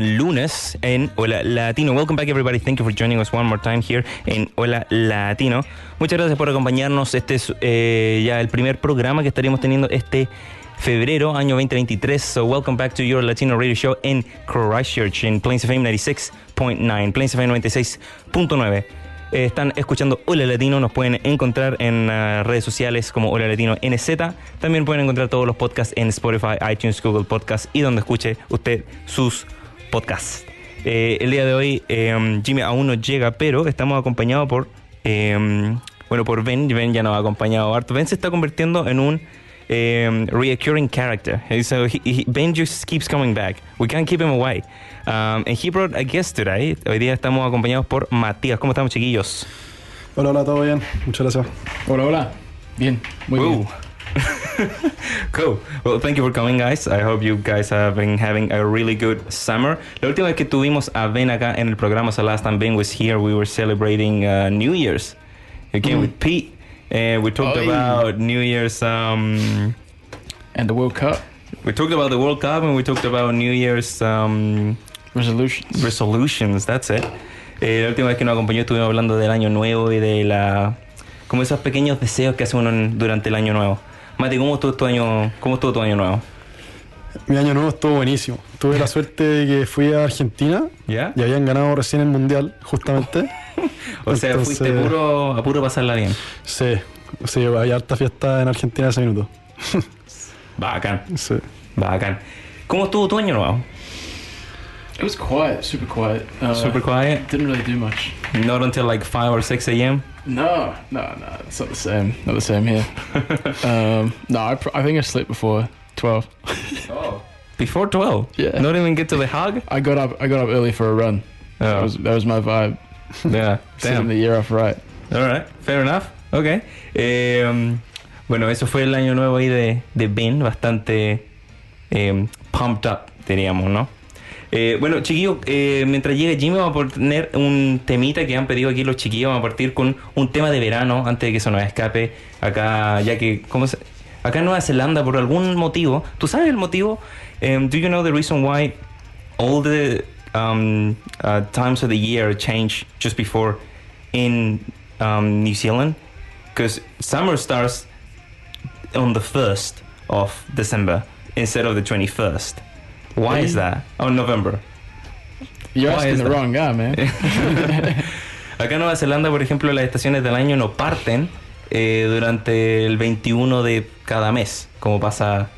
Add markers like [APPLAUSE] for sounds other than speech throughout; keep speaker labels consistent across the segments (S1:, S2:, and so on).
S1: Lunes en Hola Latino. Welcome back everybody. Thank you for joining us one more time here en Hola Latino. Muchas gracias por acompañarnos. Este es eh, ya el primer programa que estaríamos teniendo este febrero, año 2023. So welcome back to your Latino radio show en Christchurch, en Plains FM 96.9, Plains FM 96.9. Eh, están escuchando Hola Latino, nos pueden encontrar en ah, redes sociales como Hola Latino NZ. También pueden encontrar todos los podcasts en Spotify, iTunes, Google Podcasts y donde escuche usted sus podcasts. Eh, el día de hoy eh, Jimmy aún no llega, pero estamos acompañados por, eh, bueno, por Ben. Ben ya nos ha acompañado harto. Ben se está convirtiendo en un um, reoccurring character. So he, he- Ben just keeps coming back. We can't keep him away. Um, and he brought a guest today. Hoy día estamos acompañados por Matías. ¿Cómo estamos, chiquillos?
S2: Hola, hola, todo bien. Muchas gracias.
S3: Hola, hola. Bien, muy bien. [LAUGHS]
S1: cool. Well, thank you for coming, guys. I hope you guys have been having a really good summer. La última vez que tuvimos a Ben acá en el programa, so last time Ben was here, we were celebrating uh, New Year's. You came with Pete. and we talked
S3: Oi.
S1: about New Year's. Um,
S3: And the World Cup
S1: we talked about the World Cup and we talked about New Year's um,
S3: resolutions.
S1: resolutions. That's it. Eh, la última vez que nos acompañó estuvimos hablando del año nuevo y de la como esos pequeños deseos que hace uno durante el año nuevo. Mati, ¿cómo estuvo tu año, cómo estuvo tu año nuevo?
S2: Mi año nuevo estuvo buenísimo. Tuve la suerte de que fui a Argentina
S1: ¿Ya?
S2: y habían ganado recién el mundial, justamente. [LAUGHS]
S1: O sea,
S2: Entonces-
S1: fuiste puro, a puro pasarla bien.
S2: Sí, sí, había harta fiesta en Argentina ese minuto. [LAUGHS]
S1: Bacán,
S2: Sí.
S1: bacán. ¿Cómo estuvo tu año nuevo?
S3: It was quiet, super quiet. Uh,
S1: Super quiet?
S3: Didn't really do much.
S1: Not until like 5 or 6 a.m.?
S3: No, no, no. It's not the same. Not the same here. [LAUGHS] um, no, I, pr- I think I slept before twelve.
S1: Oh. Before 12?
S3: Yeah.
S1: Not even get to the hug?
S3: I got up. I got up early for a run. That
S1: Oh,
S3: was that was my vibe.
S1: yeah.
S3: Starting [LAUGHS]
S1: Damn.
S3: the year off right.
S1: Alright, fair enough. Ok. Eh, um, bueno, eso fue el año nuevo ahí de, de Ben, bastante eh, pumped up, diríamos, ¿no? Eh, bueno, chiquillos, eh, mientras llegue Jimmy, vamos a poner un temita que han pedido aquí los chiquillos. Vamos a partir con un tema de verano antes de que eso nos escape. Acá, ya que, ¿cómo se- Acá en Nueva Zelanda, por algún motivo, ¿tú sabes el motivo? Em, do you know the reason why all the um, uh, times of the year change just before in um, New Zealand? Because summer starts on the 1st of December instead of the 21st. Why is that? Oh, November.
S3: You're
S1: Why
S3: asking the
S1: that?
S3: wrong guy, man. [LAUGHS]
S1: Acá en Nueva Zelanda, por ejemplo, las estaciones del año no parten eh, durante el 21 de cada mes, como pasa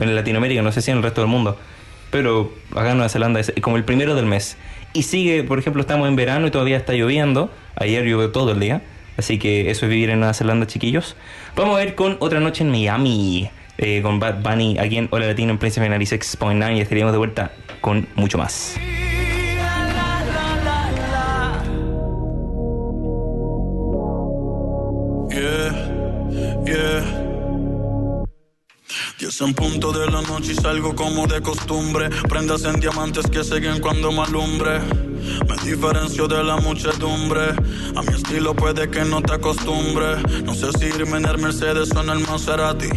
S1: en Latinoamérica, no sé si en el resto del mundo. Pero acá en Nueva Zelanda es como el primero del mes. Y sigue, por ejemplo, estamos en verano y todavía está lloviendo. Ayer llovió todo el día. Así que eso es vivir en Nueva Zelanda, chiquillos. Vamos a ver con Otra Noche en Miami. Eh, con Bad Bunny aquí en Hola Latino en Prince 96.9 y estaríamos de vuelta con mucho más.
S4: Yeah, yeah. Diez en punto de la noche y salgo como de costumbre. Prendas en diamantes que siguen cuando me alumbre. Me diferencio de la muchedumbre. A mi estilo puede que no te acostumbre. No sé si irme en el Mercedes o en el Maserati.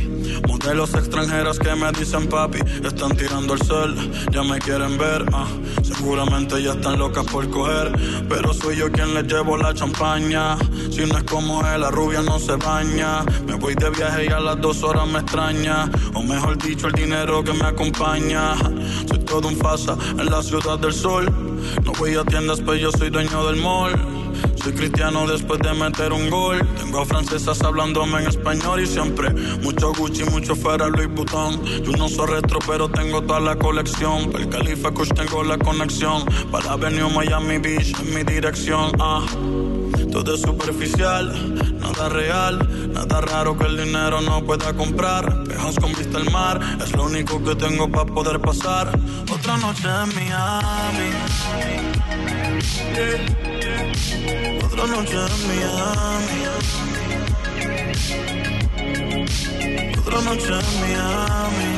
S4: Modelo De los extranjeras que me dicen papi, están tirando el cel, ya me quieren ver, ah. Seguramente ya están locas por coger, pero soy yo quien les llevo la champaña. Si no es como él, la rubia no se baña. Me voy de viaje y a las dos horas me extraña. O mejor dicho, el dinero que me acompaña. Soy todo un fasa en la ciudad del sol. No voy tiendas, pero yo soy dueño del mall. Soy cristiano después de meter un gol. Tengo francesas hablándome en español y siempre mucho Gucci, mucho Ferrari Louis Vuitton. Yo no soy retro, pero tengo toda la colección. Para el Califa Kush tengo la conexión. Para Avenue Miami Beach en mi dirección. Ah. Todo es superficial, nada real, nada raro que el dinero no pueda comprar. Pejos con vista al mar, es lo único que tengo para poder pasar. Otra noche en Miami. Yeah. Otra noche en Miami. Otra noche en Miami.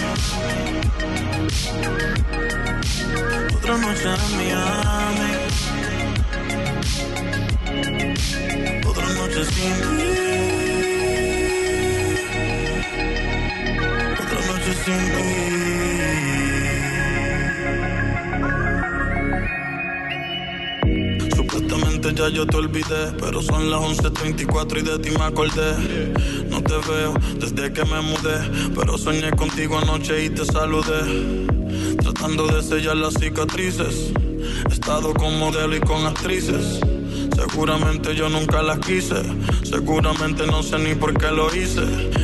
S4: Otra noche en Miami. Sin. Otra noche sin ti. Supuestamente ya yo te olvidé, pero son las 11.34 y de ti me acordé. No te veo desde que me mudé, pero soñé contigo anoche y te saludé. Tratando de sellar las cicatrices. He estado con modelo y con actrices. Seguramente yo nunca las quise. Seguramente no sé ni por qué lo hice.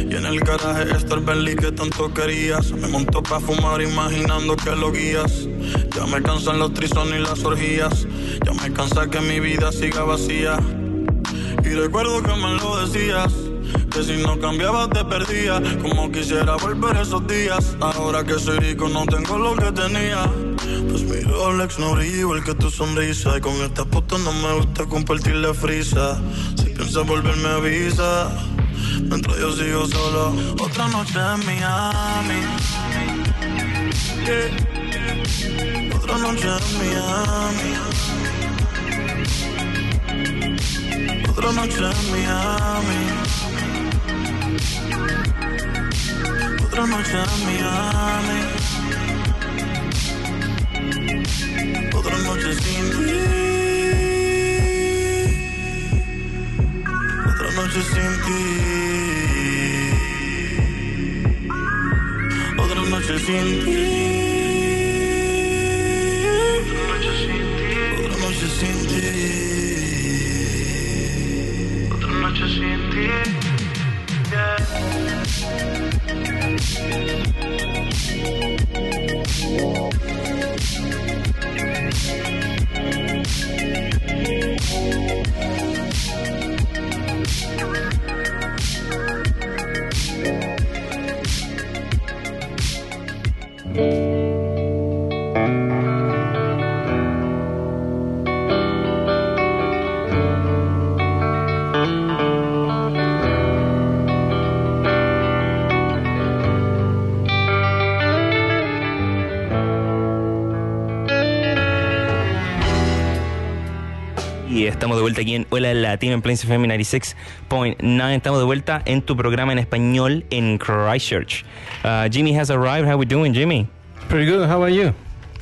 S4: Y en el garaje está el Bentley que tanto querías. Me montó para fumar imaginando que lo guías. Ya me cansan los trisones y las orgías. Ya me cansa que mi vida siga vacía. Y recuerdo que me lo decías. Que si no cambiabas te perdía. Como quisiera volver esos días. Ahora que soy rico no tengo lo que tenía. Pues mi Rolex no brilla igual que tu sonrisa. Y con esta puta no me gusta compartir la frisa. Si piensas volverme avisa. Mientras yo sigo solo. Otra noche en Miami. Yeah. Otra noche en Miami. Otra noche en Miami. Otra noche en Miami. Otra noche sin ti. Otra noche sin ti.
S1: Latino en Plains FM 96.9. Estamos de vuelta en tu programa en español en Christchurch. Uh, Jimmy has arrived. How we doing, Jimmy?
S2: Pretty good, how about you?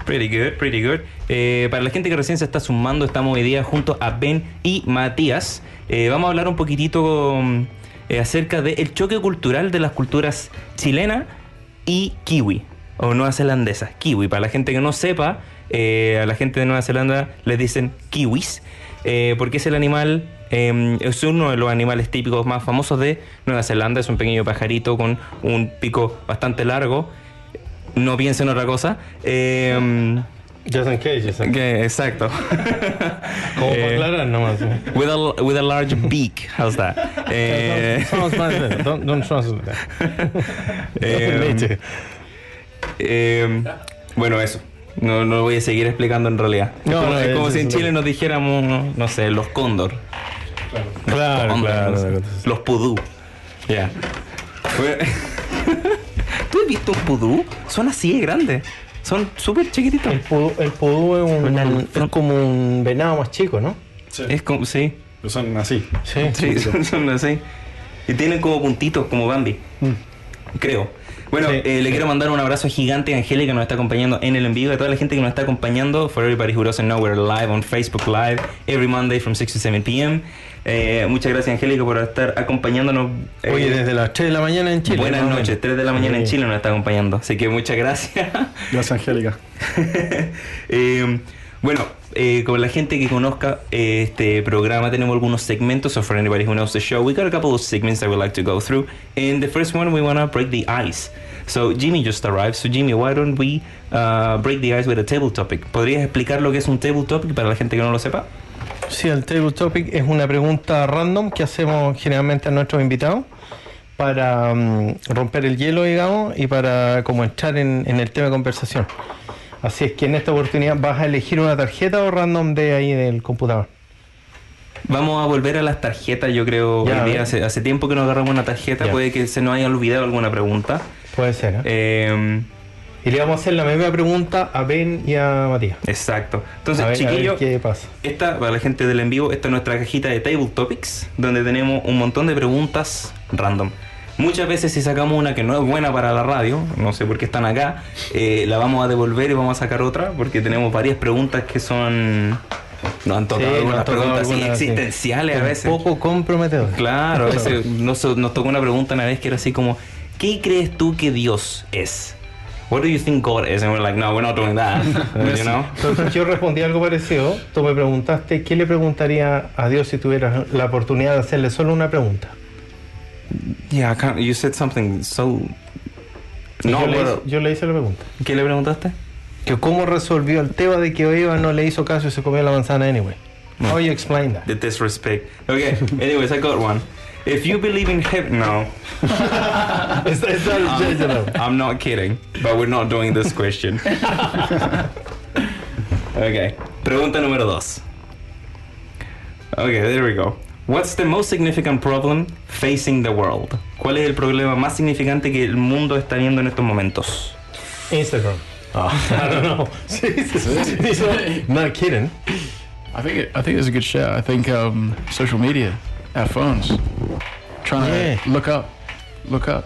S1: Pretty good, pretty good. Eh, para la gente que recién se está sumando, estamos hoy día junto a Ben y Matías. Eh, vamos a hablar un poquitito um, eh, acerca del choque cultural de las culturas chilena y kiwi, o neozelandesa. Kiwi, para la gente que no sepa, a la gente de Nueva Zelanda les dicen kiwis, porque es el animal, eh, es uno de los animales típicos más famosos de Nueva Zelanda. Es un pequeño pajarito con un pico bastante largo. No piensen otra cosa. Eh,
S2: Just in case, just in case.
S1: exacto. [LAUGHS]
S2: Como para
S1: Eh,
S2: aclarar nomás.
S1: with, a, with a large beak. How's that? [LAUGHS] Eh,
S2: Don't, don't, don't, translate that.
S1: eh, eh, bueno, eso. No, no voy a seguir explicando en realidad. Es
S2: No,
S1: como,
S2: no,
S1: es como
S2: es-
S1: si en
S2: es-
S1: Chile nos dijéramos, no sé, los cóndor.
S2: Claro, claro.
S1: Los pudú. Ya. Fue- [LAUGHS] ¿Tú has visto un pudú? Son así de grandes. Son súper chiquititos.
S5: El pudú, el pudú es, un-
S1: Una-
S5: es como un venado más chico, ¿no?
S1: Es como, sí.
S2: Pero son así.
S5: Sí.
S1: Sí, son, son así. Y tienen como puntitos, como Bambi. Creo. Bueno,
S5: Sí,
S1: eh, le
S5: sí.
S1: quiero mandar un abrazo gigante a Angélica que nos está acompañando en el envío, a toda la gente que nos está acompañando. For everybody who doesn't know, we're live on Facebook Live every Monday from 6 to 7 p.m. Eh, muchas gracias, Angélica, por estar acompañándonos. eh,
S5: Oye, desde las 3 de la mañana en Chile.
S1: Buenas noches,
S5: menos.
S1: 3 de la mañana en
S5: Sí.
S1: Chile nos está acompañando. Así que muchas gracias.
S2: Gracias, Angélica. [LAUGHS]
S1: Eh, bueno, eh, con la gente que conozca eh, este programa tenemos algunos segmentos. So for anybody who knows the show, we got a couple of segments that we'd like to go through. And the first one, we want to break the ice. So Jimmy just arrived. So Jimmy, why don't we uh, break the ice with a table topic? ¿Podrías explicar lo que es un table topic para la gente que no lo sepa?
S5: Sí, el table topic es una pregunta random que hacemos generalmente a nuestros invitados para mm, romper el hielo, digamos, y para como entrar en, en el tema de conversación. Así es que en esta oportunidad vas a elegir una tarjeta o random de ahí del computador.
S1: Vamos a volver a las tarjetas, yo creo.
S5: Ya,
S1: hoy día hace, hace tiempo que no agarramos una tarjeta,
S5: Ya.
S1: puede que se nos haya olvidado alguna pregunta.
S5: Puede ser, ¿eh?
S1: Eh,
S5: Y le vamos a hacer la misma pregunta a Ben y a Matías.
S1: exacto. Entonces,
S5: a ver, a ver
S1: chiquillo,
S5: qué pasa.
S1: Esta, para la gente del en vivo, esta es nuestra cajita de Table Topics, donde tenemos un montón de preguntas random. Muchas veces si sacamos una que no es buena para la radio, no sé por qué están acá, eh, la vamos a devolver y vamos a sacar otra, porque tenemos varias preguntas que son... Nos han tocado
S5: Sí,
S1: algunas
S5: tocado
S1: preguntas así
S5: sí.
S1: existenciales a
S5: Un
S1: veces.
S5: poco comprometedor.
S1: Claro, a veces [LAUGHS] nos, nos tocó una pregunta una vez que era así como, ¿qué crees tú que Dios es? What do you think God is? And we're like, no, we're not doing that. [LAUGHS] you know?
S5: Entonces yo respondí algo parecido. Tú me preguntaste qué le preguntaría a Dios si tuvieras la oportunidad de hacerle solo una pregunta.
S1: Yeah, I can't- you said something so... No,
S5: yo, le hice, yo le hice la pregunta.
S1: ¿Qué le preguntaste?
S5: Que cómo resolvió el tema de que Eva no le hizo caso y se comió la manzana anyway. How you explain that?
S1: The disrespect. Okay, [LAUGHS] anyways, I got one. If you believe in heaven... No,
S5: It's- it's not judgmental.
S1: I'm not kidding, but we're not doing this question. okay, pregunta número dos. Okay, there we go. What's the most significant problem facing the world? ¿Cuál es el problema más significante que el mundo está viendo en estos momentos?
S5: Instagram. I don't know. Not kidding.
S3: I think it, I think it's a good shout. I think um, social media, our phones, trying
S5: Yeah.
S3: to look up, look up,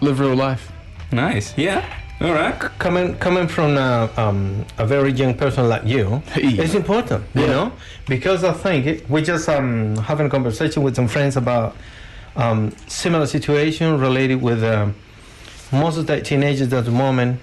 S3: live real life.
S1: Nice, yeah, all right.
S5: Coming coming from a, um, a very young person like you, [LAUGHS]
S3: Yeah.
S5: it's important, you know, because I think it, we just um, having a conversation with some friends about um, similar situation related with um, most of the teenagers at the moment.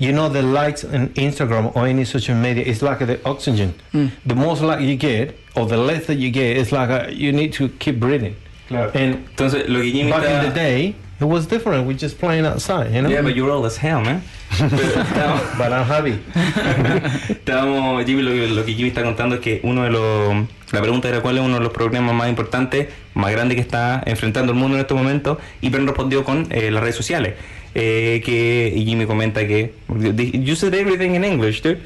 S5: You know, the likes on Instagram or any social media is like the oxygen. The most like you get, or the less that you get, it's like uh you need to keep breathing.
S1: Claro.
S5: And
S1: Entonces, lo que
S5: back
S1: está...
S5: in the day, it was different. We just playing outside, you know.
S1: Yeah, but you're old as hell, man. Pero [LAUGHS] estábamos-
S5: but I'm happy. [LAUGHS]
S1: Estábamos, Jimmy, lo, que- lo que Jimmy está contando es que uno de los. La pregunta era cuál es uno de los problemas más importantes, más grandes que está enfrentando el mundo en estos momentos, y Ben respondió con eh, las redes sociales. Eh, que y Jimmy comenta que. You said everything in English, dude.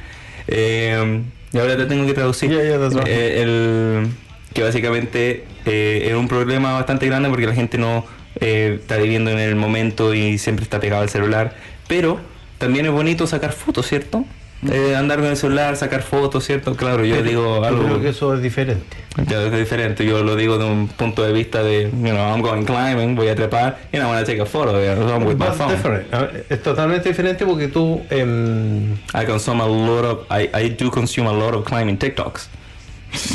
S1: Eh, y ahora te tengo que traducir.
S5: Yeah, yeah, that's right.
S1: Eh, el, que básicamente eh, es un problema bastante grande porque la gente no eh, está viviendo en el momento y siempre está pegado al celular. Pero también es bonito sacar fotos, ¿cierto? Eh, andar con el celular, sacar fotos, ¿cierto? Claro, yo digo
S5: Yo
S1: algo
S5: creo que eso es diferente.
S1: ya es diferente. Yo lo digo de un punto de vista de, you know, I'm going climbing, voy a trepar, and I want to take a photo I'm with my phone.
S5: different. Es totalmente diferente porque tú em,
S1: I consume a lot of, I, I do consume a lot of climbing TikToks. [LAUGHS]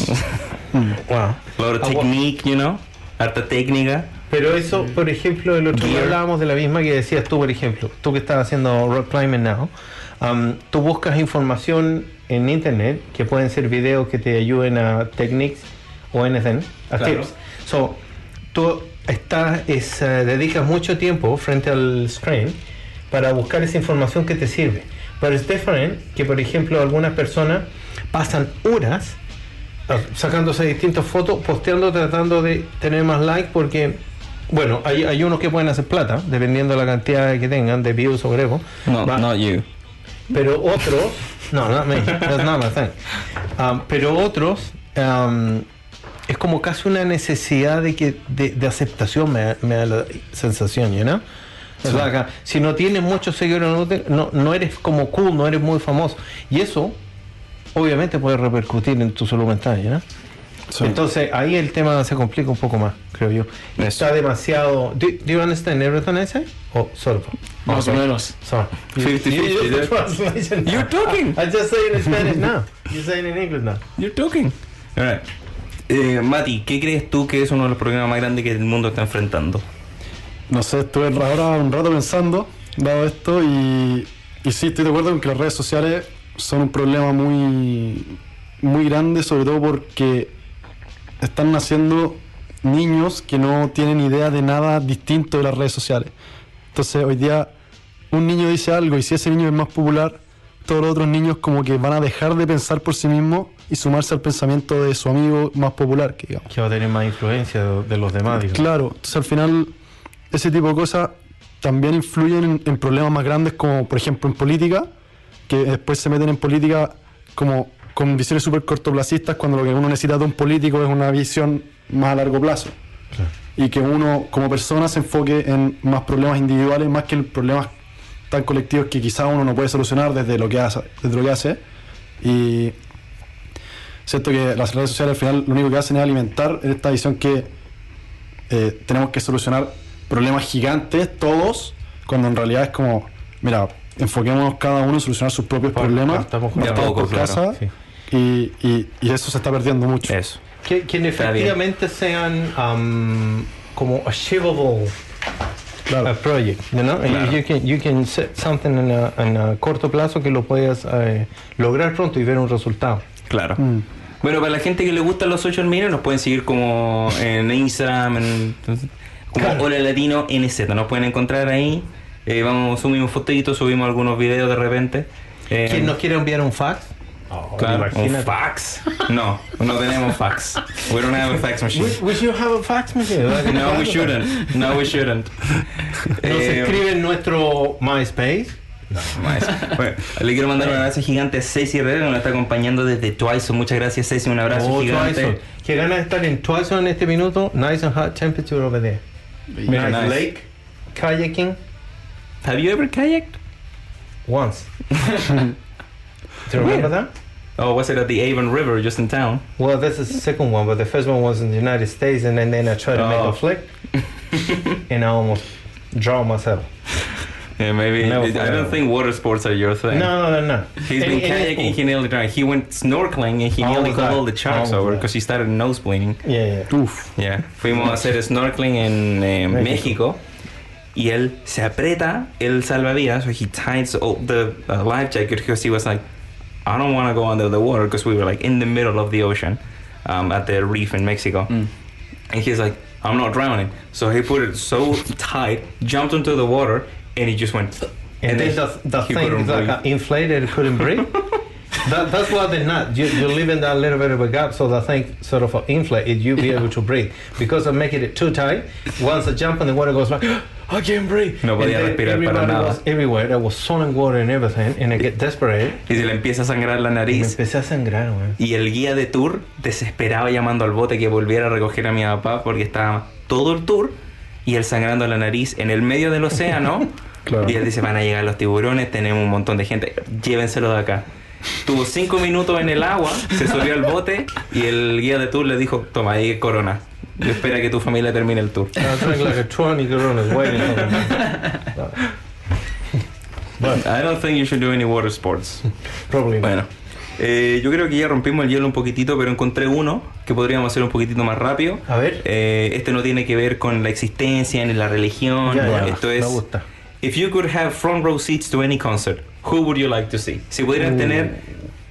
S5: wow.
S1: A lot of
S5: Ah,
S1: technique, you know, harta técnica.
S5: Pero eso, por ejemplo, el otro día hablábamos de la misma que decías tú, por ejemplo, tú que estás haciendo rock climbing now, um, tú buscas información en internet que pueden ser videos que te ayuden a techniques o anything, a
S1: Claro.
S5: tips. So, tú estás, es, eh, dedicas mucho tiempo frente al screen para buscar esa información que te sirve. Pero es diferente que, por ejemplo, algunas personas pasan horas ah, sacándose distintas fotos, posteando, tratando de tener más likes porque, bueno, hay, hay unos que pueden hacer plata, dependiendo de la cantidad que tengan de views o whatever.
S1: No,
S5: Va-
S1: not you.
S5: Pero otros, no, not me, that's not my thing. Um, pero otros, um, es como casi una necesidad de que de, de aceptación, me, da- me da la sensación, you know? Si no tienes muchos seguidores, no, no, no eres como cool, no eres muy famoso. Y eso, obviamente, puede repercutir en tu salud mental, know?
S2: Sí.
S5: Entonces ahí el tema se complica un poco más, creo yo.
S1: Eso.
S5: Está demasiado. Do, do you understand everything I say? Sort of.
S3: Más o menos.
S5: Sorry.
S1: 50-50,
S5: You- [LAUGHS] translation.
S1: You're talking. [LAUGHS]
S5: I just say it in Spanish now. You're saying it in English now.
S1: You're talking. Alright. Eh, Mati, ¿qué crees tú que es uno de los problemas más grandes que el mundo está enfrentando?
S2: No sé, estuve ahora un rato pensando, dado esto, y, y sí, estoy de acuerdo con que las redes sociales son un problema muy, muy grande, sobre todo porque están naciendo niños que no tienen idea de nada distinto de las redes sociales. Entonces, hoy día un niño dice algo y si ese niño es más popular, todos los otros niños como que van a dejar de pensar por sí mismos y sumarse al pensamiento de su amigo más popular, que digamos.
S5: Que va a tener más influencia de, los demás. digamos.
S2: Claro, entonces al final ese tipo de cosas también influyen en, en problemas más grandes como por ejemplo en política, que después se meten en política como con visiones súper cortoplacistas cuando lo que uno necesita de un político es una visión más a largo plazo. Y que uno como persona se enfoque en más problemas individuales más que en problemas tan colectivos que quizás uno no puede solucionar desde lo que hace. Desde lo que hace. Y siento que las redes sociales al final lo único que hacen es alimentar esta visión que eh, tenemos que solucionar problemas gigantes todos, cuando en realidad es como, mira, enfoquémonos cada uno en solucionar sus propios problemas,
S1: poco,
S2: por
S1: claro,
S2: casa,
S5: sí.
S2: Y, y- y eso se está perdiendo mucho.
S1: Eso.
S5: Que,
S1: bien.
S5: efectivamente sean um, como achievable
S2: Claro.
S5: a project, you know?
S1: Claro.
S5: You, can, you can set something en a, en a corto plazo que lo puedas eh, lograr pronto y ver un resultado.
S1: Claro.
S2: Mm.
S1: Bueno, para la gente que le gustan los social media, nos pueden seguir como en Instagram, en, como
S5: Claro.
S1: Hola Latino NZ. Nos pueden encontrar ahí. Eh, vamos, subimos fotitos, subimos algunos videos de repente. Eh,
S5: ¿Quién nos quiere enviar un fax?
S1: Claro, un fax. No, no tenemos fax. We don't have a fax machine.
S5: We, we should have a fax machine. [LAUGHS]
S1: No, we shouldn't. No, we shouldn't.
S5: Nos
S1: Eh,
S5: escribe en nuestro MySpace.
S1: Más. Bueno, le quiero mandar un abrazo gigante a Ceci Herrera, que nos está acompañando desde Twice. Muchas gracias, Ceci. Un abrazo
S5: Oh,
S1: gigante.
S5: Twice. Qué ganas de estar en Twice en este minuto. Nice and hot temperature over there.
S1: Very
S5: nice,
S1: nice.
S5: lake, kayaking
S1: Have you ever kayaked?
S5: once. [LAUGHS] Do you remember that?
S1: Oh, was it at the Avon River just in town?
S5: Well, this is the second one, but the first one was in the United States, and then, then I tried to make
S1: Oh.
S5: a flick, [LAUGHS] and I almost drowned myself.
S1: Yeah, maybe.
S5: Never
S1: I don't think water sports are your thing.
S5: No, no, no, no.
S1: He's
S5: And-
S1: been kayaking, he nearly drowned. He went snorkeling and he
S5: All
S1: nearly got all the sharks
S5: All
S1: over because he started nose bleeding.
S5: Yeah, yeah.
S2: Uf,
S1: Yeah. Fuimos a hacer snorkeling en eh, México. y él se aprieta el salvavidas, so he ties oh, the uh, life jacket because he was like, I don't want to go under the water because we were like in the middle of the ocean um, at the reef in Mexico.
S3: Mm.
S1: And he's like, I'm not drowning. So he put it so tight, jumped into the water, and he just went.
S5: And, then
S1: he-
S5: the, the
S1: he
S5: thing like inflated, couldn't breathe. [LAUGHS] that, that's why they're not. You, you live in that little bit of a gap, so the thing sort of inflate it, you be able to breathe. Because of making it too tight, once I jump in the water, goes like, I can't breathe.
S1: No podía respirar para nada.
S5: was everywhere. There was sun and water and everything, and I get desperate.
S1: Y se le empieza a sangrar la
S5: Y me
S1: nariz.
S5: empecé a sangrar, man.
S1: Y el guía de tour desesperado llamando al bote que volviera a recoger a mi papá porque estaba todo el tour y él sangrando la nariz en el medio del océano. [LAUGHS]
S2: Claro.
S1: Y él dice, van a llegar los tiburones, tenemos un montón de gente, llévenselo de acá. Tuvo cinco minutos en el agua, se subió al bote y el guía de tour le dijo, toma, ahí corona. Espera que tu familia termine el tour.
S5: I was drinking like a 20 coronas waiting for me. But
S1: I don't think you should do any water sports.
S5: probably.
S1: Bueno, eh, yo creo que ya rompimos el hielo un poquitito, pero encontré uno que podríamos hacer un poquitito más rápido.
S5: A ver.
S1: Eh, este no tiene que ver con la existencia ni la religión.
S5: Ya, ya,
S1: Esto
S5: me
S1: es.
S5: gusta.
S1: If you could have front row seats to any concert, who would you like to see? Si pudieran tener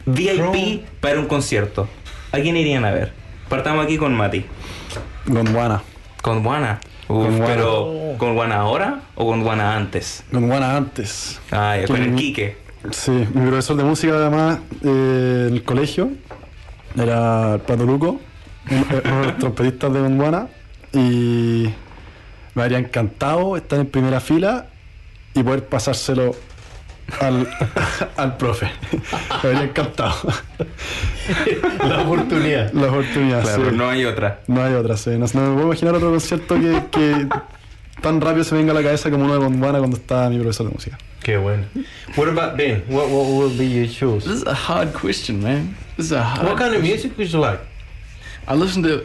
S1: VIP para un concierto, ¿a quién irían a ver? Partamos aquí con Mati.
S2: Gondwana.
S1: Con Juana. Uf,
S2: Con Juana.
S1: pero ¿con Juana ahora o con Juana antes?
S2: Gondwana antes.
S1: Ah, con el. Quique.
S2: Sí, mi profesor de música además eh, en el colegio era el Pato Luco, uno uno de los [LAUGHS] trompetistas de Gondwana y me habría encantado estar en primera fila y poder pasárselo al, [LAUGHS] al profe. Habría encantado
S5: La oportunidad.
S2: la oportunidad.
S1: Claro,
S2: sí.
S1: no hay otra.
S2: No hay otra, sí. No, no me puedo imaginar otro concierto que, que tan rápido se venga a la cabeza como uno de Gondwana cuando estaba mi profesor de música.
S5: Qué bueno. What about Ben? What, what will be your choice?
S3: This is a hard question, man. This is a hard.
S5: What kind of music would you like?
S3: I listen to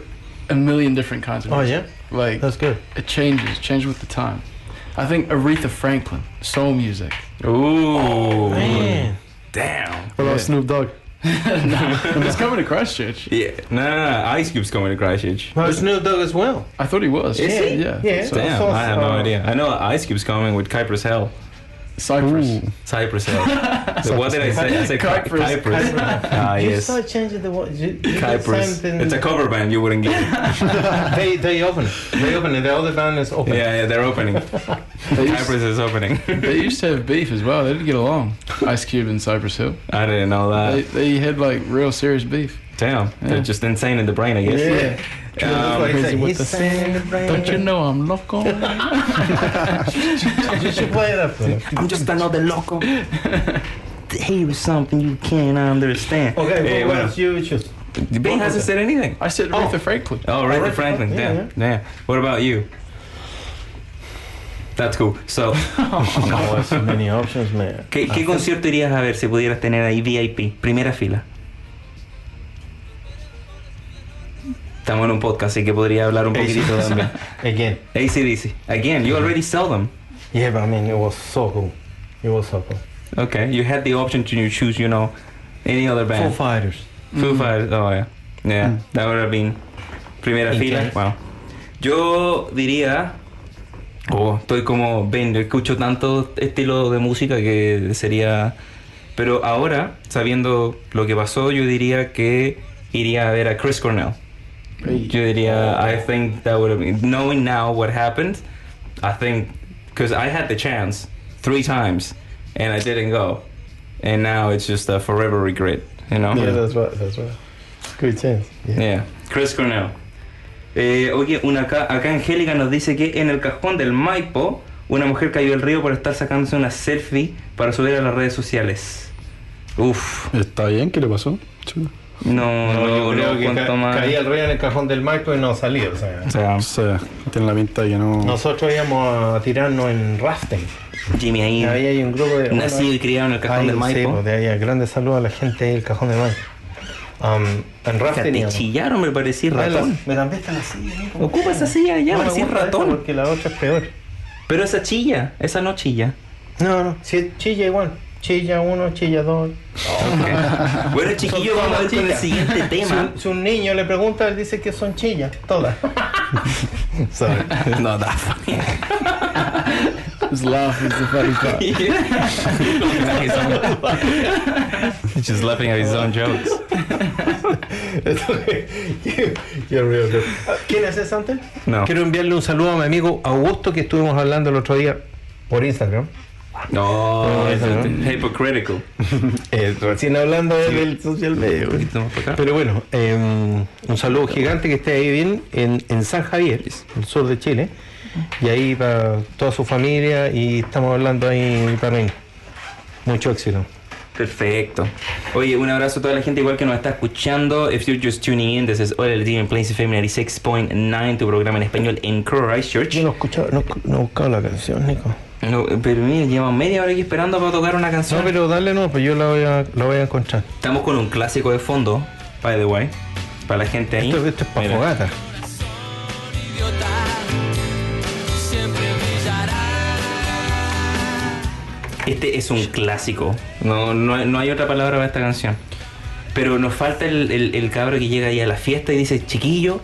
S3: a million different kinds of
S5: Oh,
S3: music. Like
S5: That's good.
S3: it changes, changes with the time. I think Aretha Franklin, soul music.
S1: Ooh.
S5: Oh, man.
S1: Damn.
S2: What about
S3: Yeah.
S2: Snoop Dogg? [LAUGHS]
S3: It's coming to Christchurch.
S1: Yeah. No, no, no. Ice Cube's coming to Christchurch.
S5: Well, Snoop Dogg as well.
S3: I thought he was.
S1: Is he?
S3: Yeah.
S5: Yeah.
S3: So-
S1: Damn,
S5: So-
S1: I have no idea. I know Ice Cube's coming with Cypress Hell.
S3: Cyprus.
S1: Cypress Hill. so what did I say? I said Cy-
S3: Cypress.
S1: Cypress. Ah,
S5: You
S1: yes.
S5: start changing the word. You, you did
S1: It's a cover band. You wouldn't get it. [LAUGHS]
S5: they they open it. They open it. The other band is open.
S1: Yeah, yeah, they're opening.
S3: They used,
S1: is opening. [LAUGHS]
S3: they used to have beef as well. They didn't get along. Ice Cube and Cypress Hill.
S1: I didn't know
S3: They,
S1: that.
S3: they had like real serious beef.
S1: Damn, they're just insane in the brain, I guess.
S5: Yeah.
S1: Um,
S5: Like
S3: crazy with the
S5: saying in the brain.
S3: Don't you know I'm loco? [LAUGHS]
S5: You should play it up. brother.
S1: I'm just another loco. Here is something you can't understand.
S5: Okay,
S1: Eh,
S5: what
S1: bueno,
S5: else you choose?
S1: Ben hasn't said anything.
S3: I said Aretha Franklin.
S1: Oh, Aretha
S5: Aretha
S1: Franklin.
S5: Franklin,
S1: Damn, damn. What about you? That's cool. So, [LAUGHS]
S5: No, so many options, man.
S1: ¿qué, qué concierto irías a ver si pudieras tener ahí VIP? Primera fila. Estamos en un podcast, así que podría hablar un poquitito también. [LAUGHS]
S5: Again.
S1: ACDC. Again, you already sell them.
S5: Yeah, but I mean, it was so cool. It was so cool.
S1: Okay, you had the option to choose, you know, any other
S5: Foo
S1: band.
S5: Fighters.
S1: Foo Fighters. Oh, yeah. Yeah, that would have been primera fila.
S5: Intense.
S1: Wow. Yo diría. Oh, estoy como. Ven, yo escucho tanto estilo de música que sería. Pero ahora, sabiendo lo que pasó, yo diría que iría a ver a Chris Cornell. Yo diría, I think that would have been. Knowing now what happened, I think. Because I had the chance three times and I didn't go. And now it's just a forever regret, you know?
S5: Yeah, that's right. That's right. Good chance. Yeah.
S1: Yeah, Chris Cornell. Eh, oye, una acá, acá Angélica nos dice que en el cajón del Maipo una mujer cayó al río por estar sacándose una selfie para subir a las redes sociales. Uf,
S2: ¿Está bien? ¿Qué le pasó? Chuta.
S1: No, no,
S5: yo creo
S1: no
S5: que ca-
S1: más.
S5: caía el río en el cajón del Maipo y no salía. O sea,
S1: O sea,
S2: O sea, tiene la pinta que no.
S5: nosotros íbamos a tirarnos en rafting.
S1: Jimmy ahí,
S5: Ahí hay un grupo de.
S1: nacido y criado en el cajón
S5: Ahí,
S1: del
S5: Sí,
S1: Maipo.
S5: pues, de ahí a grandes saludos a la gente ahí del cajón del Maipo. Um, en rafting
S1: te chillaron, me
S5: la-
S1: ratón.
S5: Me cambiaste la silla. hijo.
S1: Ocupa esa silla ya,
S5: No me
S1: parecía
S5: gusta esta
S1: ratón.
S5: Porque la otra es peor.
S1: Pero esa chilla, esa no chilla.
S5: No, no, si chilla igual. Chilla uno, chilla dos.
S1: Bueno, chiquillo,
S5: Son
S1: vamos a ver con el siguiente
S5: Si
S1: tema.
S5: un, si un niño le pregunta, él dice que son chillas, todas. [LAUGHS] Sorry.
S1: No, that funny.
S3: His laugh is the funny part. [LAUGHS]
S1: He's just laughing at his own jokes.
S5: You're real good. ¿Quién es ese antes?
S1: No.
S5: Quiero enviarle un saludo a mi amigo Augusto que estuvimos hablando el otro día por Instagram.
S1: No,
S5: No,
S1: es
S5: no.
S1: hypocritical. [LAUGHS]
S5: Eh, recién hablando de- del social media. Pero bueno, eh, un saludo gigante que esté ahí bien en, en San Javier, el sur de Chile. Y ahí para toda su familia y estamos hablando ahí mí. Mucho éxito.
S1: Perfecto. Oye, un abrazo a toda la gente igual que nos está escuchando. If you're just tuning in, this is Hola Latino en Plains FM 96.9, tu programa en español en Christchurch.
S5: Yo no escuchaba, no, no buscaba la canción, Nico.
S1: No, pero mira, llevamos media hora aquí esperando para tocar una canción.
S5: No, pero dale no, pues yo la voy a, la voy a encontrar.
S1: Estamos con un clásico de fondo, by the way, para la gente ahí.
S5: Esto, esto es para fogata.
S1: Este es un clásico. No, no, no hay otra palabra para esta canción. Pero nos falta el, el, el cabro que llega ahí a la fiesta y dice, chiquillo,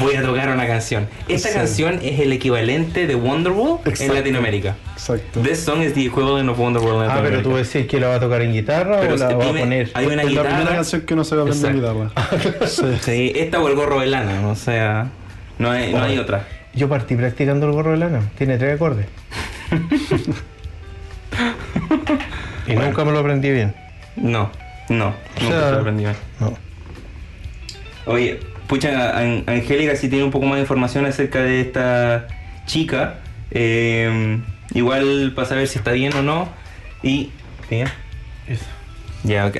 S1: voy a tocar una canción. Esta
S2: Sí.
S1: canción es el equivalente de Wonderwall en
S2: Exacto.
S1: Latinoamérica.
S2: Exacto.
S1: This song is the equivalent of Wonderwall en
S5: Ah, pero
S1: Latinoamérica.
S5: tú decís que la va a tocar en guitarra
S1: Pero
S5: o la va a poner.
S1: hay una
S2: es la primera
S1: guitarra.
S2: canción que no se va a aprender en guitarra. [LAUGHS] Sí.
S1: Sí, esta o el gorro de lana, o sea, no hay, no hay otra.
S5: Yo partí practicando el gorro de lana. Tiene tres acordes. [LAUGHS] y nunca me lo aprendí bien.
S1: No, no, nunca
S5: sea,
S1: se lo aprendí bien.
S5: No.
S1: Oye, pucha, An- Angélica si tiene un poco más de información acerca de esta chica. eh, igual para saber si está bien o no. Y... ¿Bien?
S5: Eso.
S1: Ya, ok.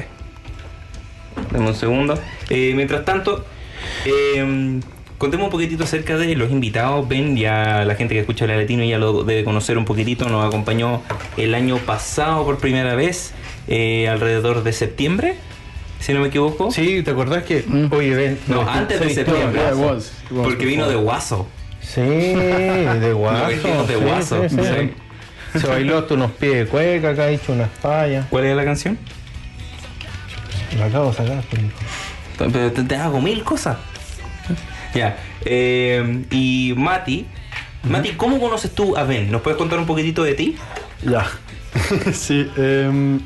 S1: Dame un segundo. Eh, mientras tanto, eh, contemos un poquitito acerca de los invitados. Ben, ya la gente que escucha el latino ya lo debe conocer un poquitito. Nos acompañó el año pasado por primera vez, eh, alrededor de septiembre. Si no me equivoco.
S5: Sí, ¿te acordás que. Oye, ven.
S1: No, antes de septiembre.
S3: Yeah, it was. It was
S1: Porque vino de. Guaso.
S5: Sí, de [LAUGHS] guaso.
S1: de guaso,
S5: sí, sí.
S1: sí.
S5: Se bailó hasta unos pies de cueca, acá hizo unas fallas.
S1: ¿Cuál es la canción?
S5: Lo acabo de sacar, pero-
S1: Pero te, te hago mil cosas. Ya. eh, y Mati. Mati, ¿cómo conoces tú a Ben? ¿Nos puedes contar un poquitito de ti?
S2: Ya. [LAUGHS] sí, em,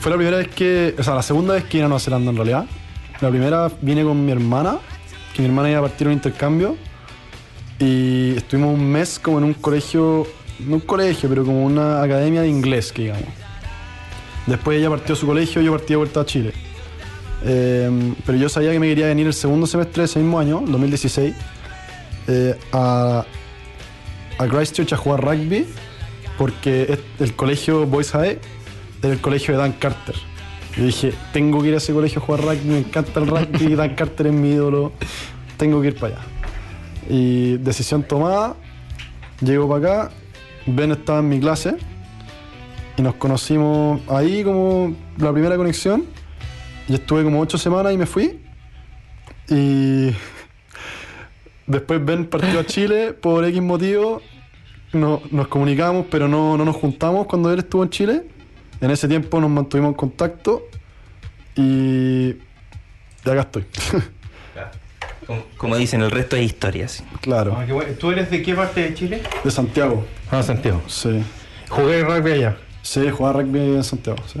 S2: fue la primera vez que. O sea, la segunda vez que vine a Nueva Zelanda en realidad. La primera vine con mi hermana, que mi hermana iba a partir un intercambio. Y estuvimos un mes como en un colegio. No un colegio, pero como una academia de inglés, digamos. Después ella partió a su colegio yo partí de vuelta a Chile. Em, pero yo sabía que me quería venir el segundo semestre de ese mismo año, el 2016, eh, a, a Christchurch a jugar rugby porque el colegio Boys High era el colegio de Dan Carter. Yo dije, tengo que ir a ese colegio a jugar rugby, me encanta el rugby, [LAUGHS] Dan Carter es mi ídolo, tengo que ir para allá. Y decisión tomada, llego para acá, Ben estaba en mi clase y nos conocimos ahí como la primera conexión. Y estuve como ocho semanas y me fui. Y [LAUGHS] después Ben partió a Chile por X motivo no- nos comunicamos, pero no, no nos juntamos cuando él estuvo en Chile. En ese tiempo nos mantuvimos en contacto y, y acá estoy.
S1: Como, como dicen, el resto es historias.
S2: claro,
S5: Ah, bueno. ¿Tú eres de qué parte de Chile?
S2: de Santiago.
S5: Ah, Santiago.
S2: Sí,
S5: Jugué rugby allá.
S2: sí, jugaba rugby en Santiago. Sí.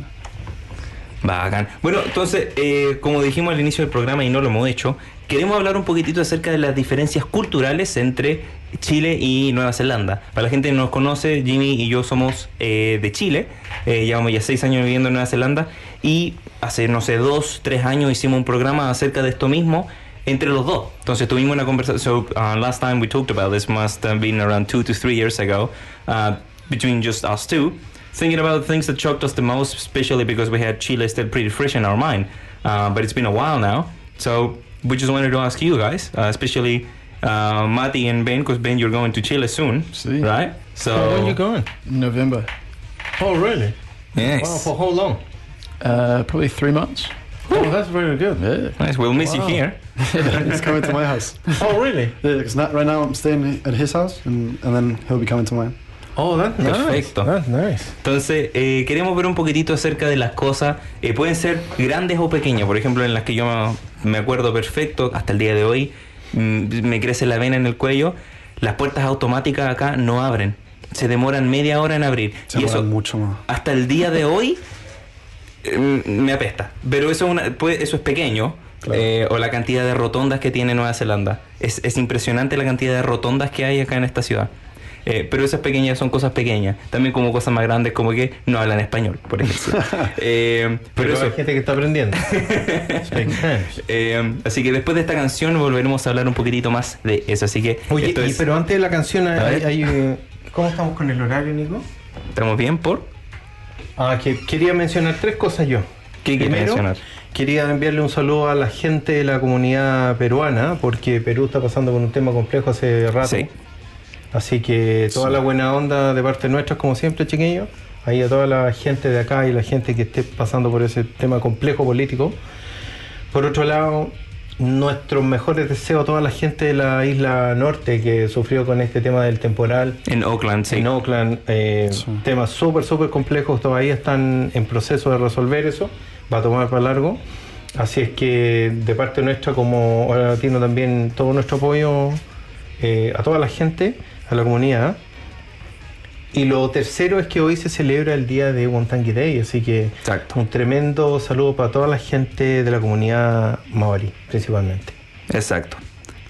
S1: Bacán. Bueno, entonces, eh, como dijimos al inicio del programa y no lo hemos hecho, queremos hablar un poquitito acerca de las diferencias culturales entre Chile y Nueva Zelanda. Para la gente que no nos conoce, Jimmy y yo somos eh, de Chile, eh, llevamos ya seis años viviendo en Nueva Zelanda y hace, no sé, dos, tres años hicimos un programa acerca de esto mismo entre los dos. Entonces tuvimos una conversación. So, uh, last time we talked about this must have been around two to three years ago, uh, between just us two, thinking about things that shocked us the most, especially because we had Chile still pretty fresh in our mind. Uh, but it's been a while now, so we just wanted to ask you guys, uh, especially uh, Mati and Ben, because Ben, you're going to Chile soon,
S3: See.
S1: right? So
S5: Oh, when you going?
S3: November.
S5: Oh, really?
S1: Nice.
S5: Wow, for how long?
S3: Uh, probably three months.
S5: Oh, that's very good.
S3: Yeah.
S1: Nice. We'll miss you
S5: Wow.
S1: here. [LAUGHS]
S2: He's coming to my house. [LAUGHS]
S5: Oh, really?
S2: Yeah, 'cause not, right now I'm staying at his house and, and then he'll be coming to mine.
S5: Oh, that's nice.
S1: Perfecto.
S5: That's nice.
S1: Entonces, eh, queremos ver un poquitito acerca de las cosas. eh, pueden ser grandes o pequeñas. Por ejemplo, en las que yo me acuerdo perfecto, hasta el día de hoy, me crece la vena en el cuello. Las puertas automáticas acá no abren. Se demoran media hora en abrir.
S2: Se
S1: y eso,
S2: mucho más.
S1: hasta el día de hoy, eh, me apesta. Pero eso es, una, puede- eso es pequeño.
S2: Claro.
S1: eh, o la cantidad de rotondas que tiene Nueva Zelanda. Es, es impresionante la cantidad de rotondas que hay acá en esta ciudad. Eh, pero esas pequeñas son cosas pequeñas. También como cosas más grandes como que no hablan español, por ejemplo. [LAUGHS] Eh, pero
S5: Pero
S1: eso.
S5: hay gente que está aprendiendo. [LAUGHS]
S1: Eh, así que después de esta canción volveremos a hablar un poquitito más de eso. Así que
S5: Oye,
S1: esto
S5: y-
S1: es-
S5: pero antes de la canción, hay, hay, eh, [LAUGHS] ¿cómo estamos con el horario, Nico?
S1: ¿estamos bien por?
S5: Ah, que quería mencionar tres cosas yo.
S1: ¿Qué
S5: Primero,
S1: mencionar?
S5: Quería enviarle un saludo a la gente de la comunidad peruana, porque Perú está pasando por un tema complejo hace rato.
S1: Sí.
S5: Así que toda la buena onda de parte nuestra, como siempre, chiquillos. Ahí a toda la gente de acá y la gente que esté pasando por ese tema complejo político. Por otro lado, nuestros mejores deseos a toda la gente de la isla norte que sufrió con este tema del temporal.
S1: En Oakland, sí.
S5: En Oakland, eh,
S2: Sí.
S5: temas súper, súper complejos, todavía están en proceso de resolver eso, va a tomar para largo. Así es que de parte nuestra, como Hora Latino, también todo nuestro apoyo eh, a toda la gente, a la comunidad. Y lo tercero es que hoy se celebra el día de Wontangi Day, así que
S1: Exacto.
S5: un tremendo saludo para toda la gente de la comunidad maori, principalmente.
S1: Exacto.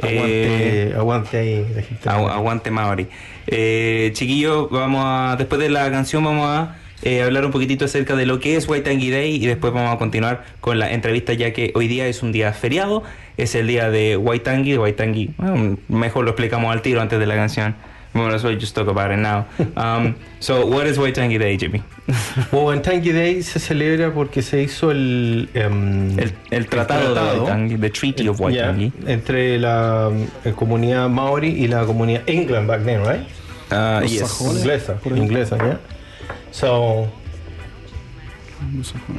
S5: Aguante,
S1: Eh,
S5: aguante ahí la gente.
S1: Agu- aguante Maori. Eh, chiquillos, vamos a, después de la canción vamos a eh, hablar un poquitito acerca de lo que es Waitangi Day y después vamos a continuar con la entrevista ya que hoy día es un día feriado, es el día de Waitangi, de Waitangi, bueno, mejor lo explicamos al tiro antes de la canción. Bueno, so just talk about it now. [LAUGHS] Um, so, what is Waitangi Day, Jimmy? [LAUGHS]
S5: Wontangi Day se celebra porque se hizo el, em,
S1: El, el tratado, de Waitangi, the Treaty of Waitangi.
S5: entre la eh, comunidad maori y la comunidad England back then, right?
S1: Uh, yes.
S5: Inglesa, inglesa, ¿ya? So,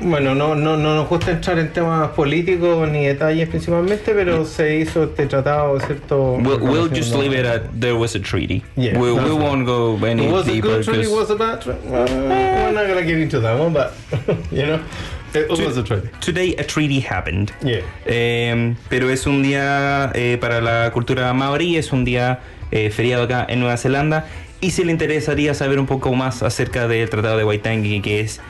S5: Bueno, no, no, no nos gusta entrar en temas políticos ni detalles principalmente, pero se hizo este tratado, ¿cierto?
S1: We'll, we'll just leave it at there was a treaty.
S5: Yeah,
S1: we, we won't go any
S5: Was it
S1: deeper
S5: good treaty? Was it bad treaty? Uh, we're not gonna get into that one, but [LAUGHS] you know, it was a treaty.
S1: today a treaty happened.
S5: Yeah.
S1: Eh, pero es un día eh, para la cultura maorí, es un día eh, feriado acá en Nueva Zelanda. Y si le interesaría saber un poco más acerca del Tratado de Waitangi, que es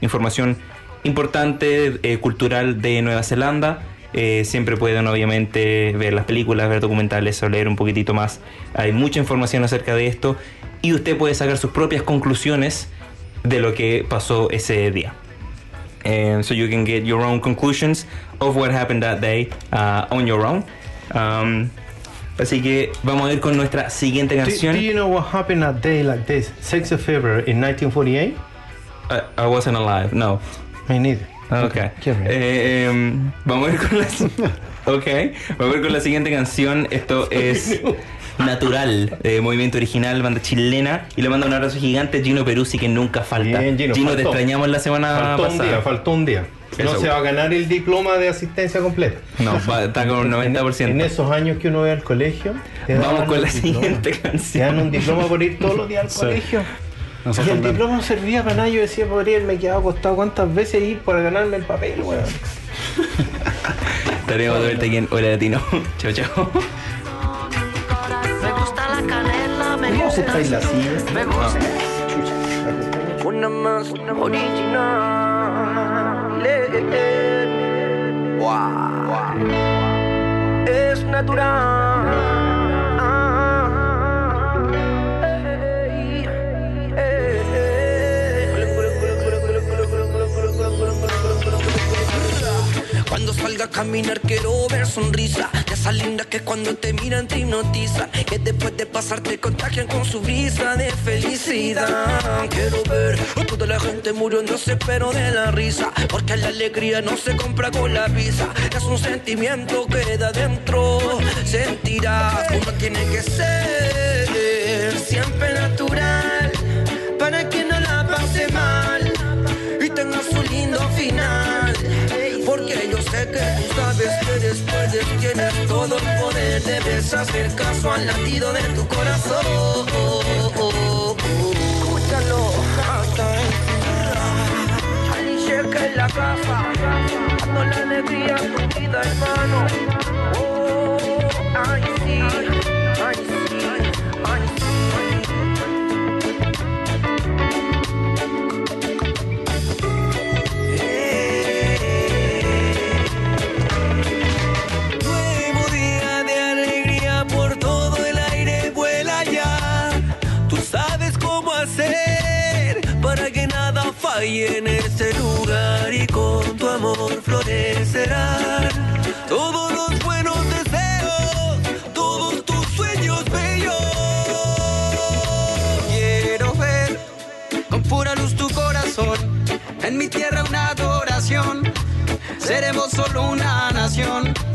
S1: información importante eh, cultural de Nueva Zelanda, eh, siempre pueden obviamente ver las películas, ver documentales o leer un poquitito más. Hay mucha información acerca de esto y usted puede sacar sus propias conclusiones de lo que pasó ese día. and so you can get your own conclusions of what happened that day uh, on your own. Um, así que vamos a ir con nuestra siguiente
S5: Do,
S1: canción.
S5: do you know what happened a day like this, 6th of February in 1948?
S1: I, I wasn't alive, no.
S5: Me neither.
S1: Okay.
S5: raro.
S1: Eh, em, vamos a ir con la [LAUGHS] okay. Vamos a ir con la siguiente canción. Esto [LAUGHS] es Natural, de Movimiento Original, banda chilena. Y le mando un abrazo gigante Gino Peruzzi que nunca falta.
S5: Bien, Gino,
S1: te
S5: faltó.
S1: extrañamos la semana
S5: Faltó un
S1: pasada.
S5: día, faltó un día. No
S1: Eso.
S5: se va a ganar el diploma de asistencia completa.
S1: No, va- está con un [LAUGHS]
S5: En,
S1: 90%.
S5: en esos años que uno ve al colegio, te
S1: Vamos con la
S5: diploma.
S1: siguiente
S5: Te dan
S1: canción.
S5: un diploma por ir todos los días al
S2: Sí.
S5: colegio. Y el
S2: también.
S5: diploma no servía para nada. Yo decía, podría haberme quedado acostado cuántas veces ir para ganarme el papel, weón. [LAUGHS]
S1: Estaremos de vuelta aquí en Hola Latino. [LAUGHS] chao, chao.
S6: Me gusta la canela, me
S5: ¿Cómo se
S6: gusta.
S5: trae la silla?
S6: Me gusta. Una más original. Eh. Wow. Es natural. Salga a caminar quiero ver sonrisa. De esas lindas que cuando te miran te hipnotizan. Que después de pasar te contagian con su brisa de felicidad. Quiero ver toda la gente muriéndose pero de la risa. Porque la alegría no se compra con la visa. Es un sentimiento que da dentro. Sentirás Uno tiene que ser. Siempre que tú sabes que después de tienes todo el poder, debes hacer caso al latido de tu corazón. Escúchalo hasta el final. Alicia que en la casa, dando la alegría tu vida, hermano. Oh, ay falle en este lugar y con tu amor florecerán todos los buenos deseos, todos tus sueños bellos. Quiero ver con pura luz tu corazón. En mi tierra una adoración. Seremos solo una nación.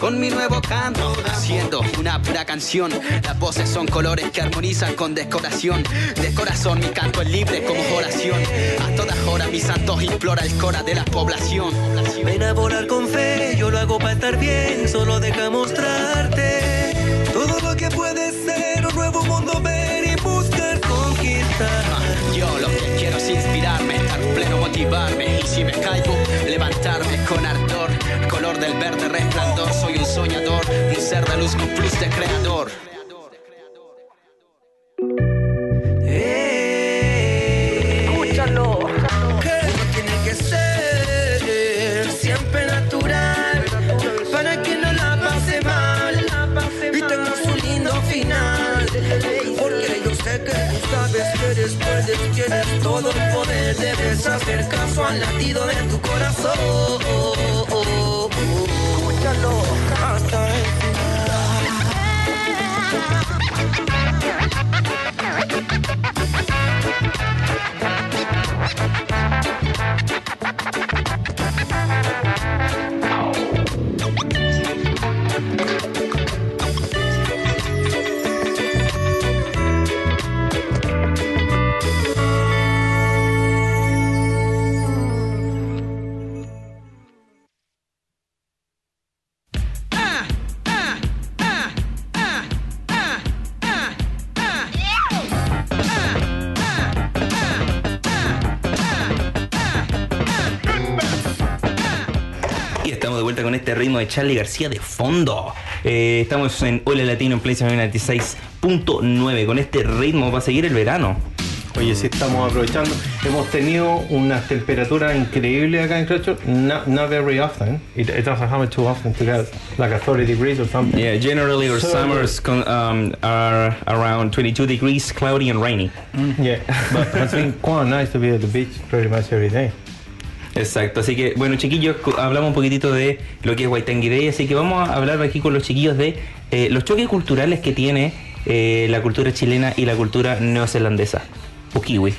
S6: Con mi nuevo canto, siendo una pura canción. Las voces son colores que armonizan con decoración. De corazón mi canto es libre como oración. A todas horas mis santos implora el cora de la población. Ven a volar con fe, yo lo hago para estar bien. Solo deja mostrarte todo lo que puede ser un nuevo mundo ver y buscar conquistar. Yo lo que quiero es inspirarme, estar pleno, motivarme. Y si me caigo, levantarme con ardor. Del verde resplandor, soy un soñador, un ser de luz con plus de creador. Escúchalo. Que uno tiene que ser siempre natural para que no la pase mal y tenga su lindo final. Porque yo sé que tú sabes que después de tienes todo el poder, debes hacer caso al latido de tu corazón.
S1: De Charlie García de fondo. Eh, estamos en Hola Latino en Place 96.9. Con este ritmo va a seguir el verano.
S5: Oye, sí estamos aprovechando. Hemos tenido unas temperaturas increíbles acá en Christchurch. Not, not very often. It, it doesn't happen too often to get like a 30 degrees or something.
S1: Yeah, generally our
S5: So-
S1: summers con, um, are around 22 degrees, cloudy and rainy.
S5: Yeah, but it's been quite nice to be at the beach pretty much every day.
S1: Exacto, así que bueno chiquillos, hablamos un poquitito de lo que es Waitangi Day, así que vamos a hablar aquí con los chiquillos de eh, los choques culturales que tiene eh, la cultura chilena y la cultura neozelandesa, o kiwi.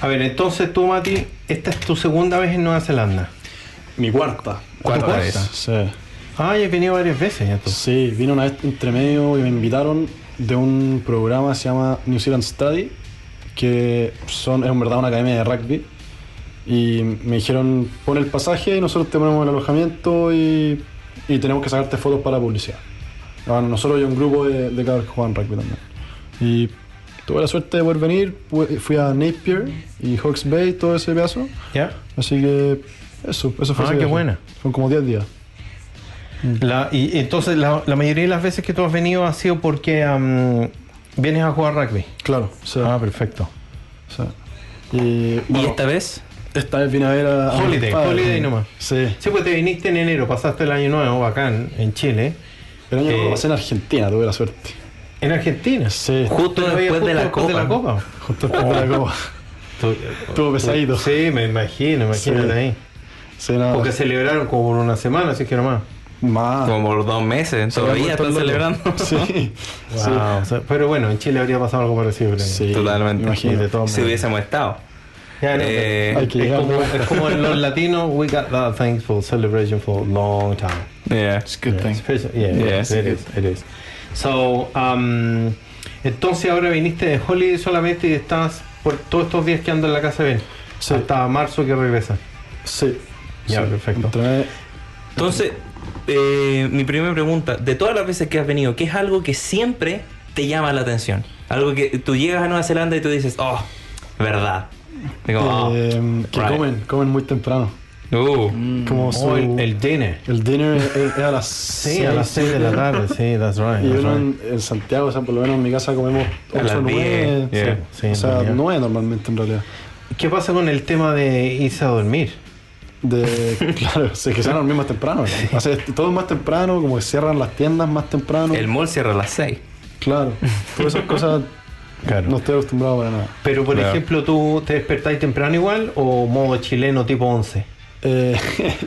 S5: A ver, entonces tú, Mati, esta es tu segunda vez en Nueva Zelanda.
S2: Mi cuarta.
S1: Cuarta
S5: ¿Tu
S1: vez.
S2: Sí.
S5: Ah, ya he venido varias veces ya tú.
S2: Sí, vine una vez entre medio y me invitaron de un programa que se llama New Zealand Study, que son, es en verdad una academia de rugby. Y me dijeron, pon el pasaje y nosotros te ponemos el alojamiento y, y tenemos que sacarte fotos para la publicidad. Bueno, nosotros y un grupo de, de cabros que juegan rugby también. Y tuve la suerte de poder venir, fui a Napier y Hawke's Bay, todo ese pedazo.
S5: ¿Ya?
S2: Así que eso, eso fue
S5: Ah, qué buena.
S2: Son como 10 días.
S5: La, y entonces la, la mayoría de las veces que tú has venido ha sido porque vienes a jugar rugby.
S2: Claro, sí.
S5: Ah, perfecto.
S2: sí. Y,
S1: ¿Y esta vez?
S2: Esta vez vine a ver a.
S5: Holiday, holiday nomás.
S2: Sí.
S5: Sí, pues te viniste en enero, pasaste el año nuevo bacán en Chile.
S2: El año
S5: Eh,
S2: lo pasé en Argentina, tuve la suerte.
S5: En Argentina.
S2: Sí.
S1: Justo después de la
S5: después
S1: copa.
S5: de la copa.
S2: Justo después de la [LAUGHS] copa. Estuvo pesadito.
S5: Sí, me imagino, imagínate
S2: Sí.
S5: ahí.
S2: Sí, nada.
S5: Porque celebraron como por una semana, así que nomás.
S2: Más.
S1: Como por dos meses, todavía están celebrando. [LAUGHS]
S2: Sí.
S5: Wow. Sea, pero bueno, en Chile habría pasado algo parecido.
S2: Sí.
S1: Totalmente.
S2: Imagínate.
S5: todas
S1: Si hubiésemos estado.
S5: No,
S1: Eh,
S2: que
S5: es, como, es como en los latinos, we got that thankful celebration for a long time.
S1: Yeah.
S3: It's a good
S5: Yeah,
S3: thing.
S5: yeah,
S1: Yes.
S5: it is, it is. So, um, entonces ahora viniste de holiday solamente y estás por todos estos días que ando en la casa bien.
S2: Sí.
S5: Hasta marzo que regresa.
S2: Sí.
S5: Ya,
S2: Sí.
S5: perfecto.
S1: Entonces, eh, mi primera pregunta, de todas las veces que has venido, ¿qué es algo que siempre te llama la atención? Algo que tú llegas a Nueva Zelanda y tú dices, oh, verdad. Digo, oh,
S2: eh, que
S1: right.
S2: comen, comen muy temprano.
S1: uh,
S2: Como su,
S5: Oh, el, el dinner.
S2: el dinner es, es a las [LAUGHS]
S5: Sí, a las 6 de la tarde, sí, that's right.
S2: Y
S5: that's
S2: uno
S5: right.
S2: en, en Santiago, o sea, por lo menos en mi casa comemos
S1: A las
S2: 8 9.
S1: 10, yeah.
S5: Sí,
S2: o
S5: en
S2: sea,
S5: realidad.
S2: 9 normalmente en realidad.
S5: ¿Qué pasa con el tema de irse a dormir?
S2: De, [LAUGHS] claro, se que se van a dormir más temprano. ¿no? O sea, todo más temprano, como que cierran las tiendas más temprano.
S1: el mall cierra a las 6.
S2: Claro, todas esas cosas
S5: Claro.
S2: no estoy acostumbrado para nada.
S5: Pero, por
S1: Claro.
S5: ejemplo, ¿tú te despertáis temprano igual o modo chileno tipo 11?
S2: Eh,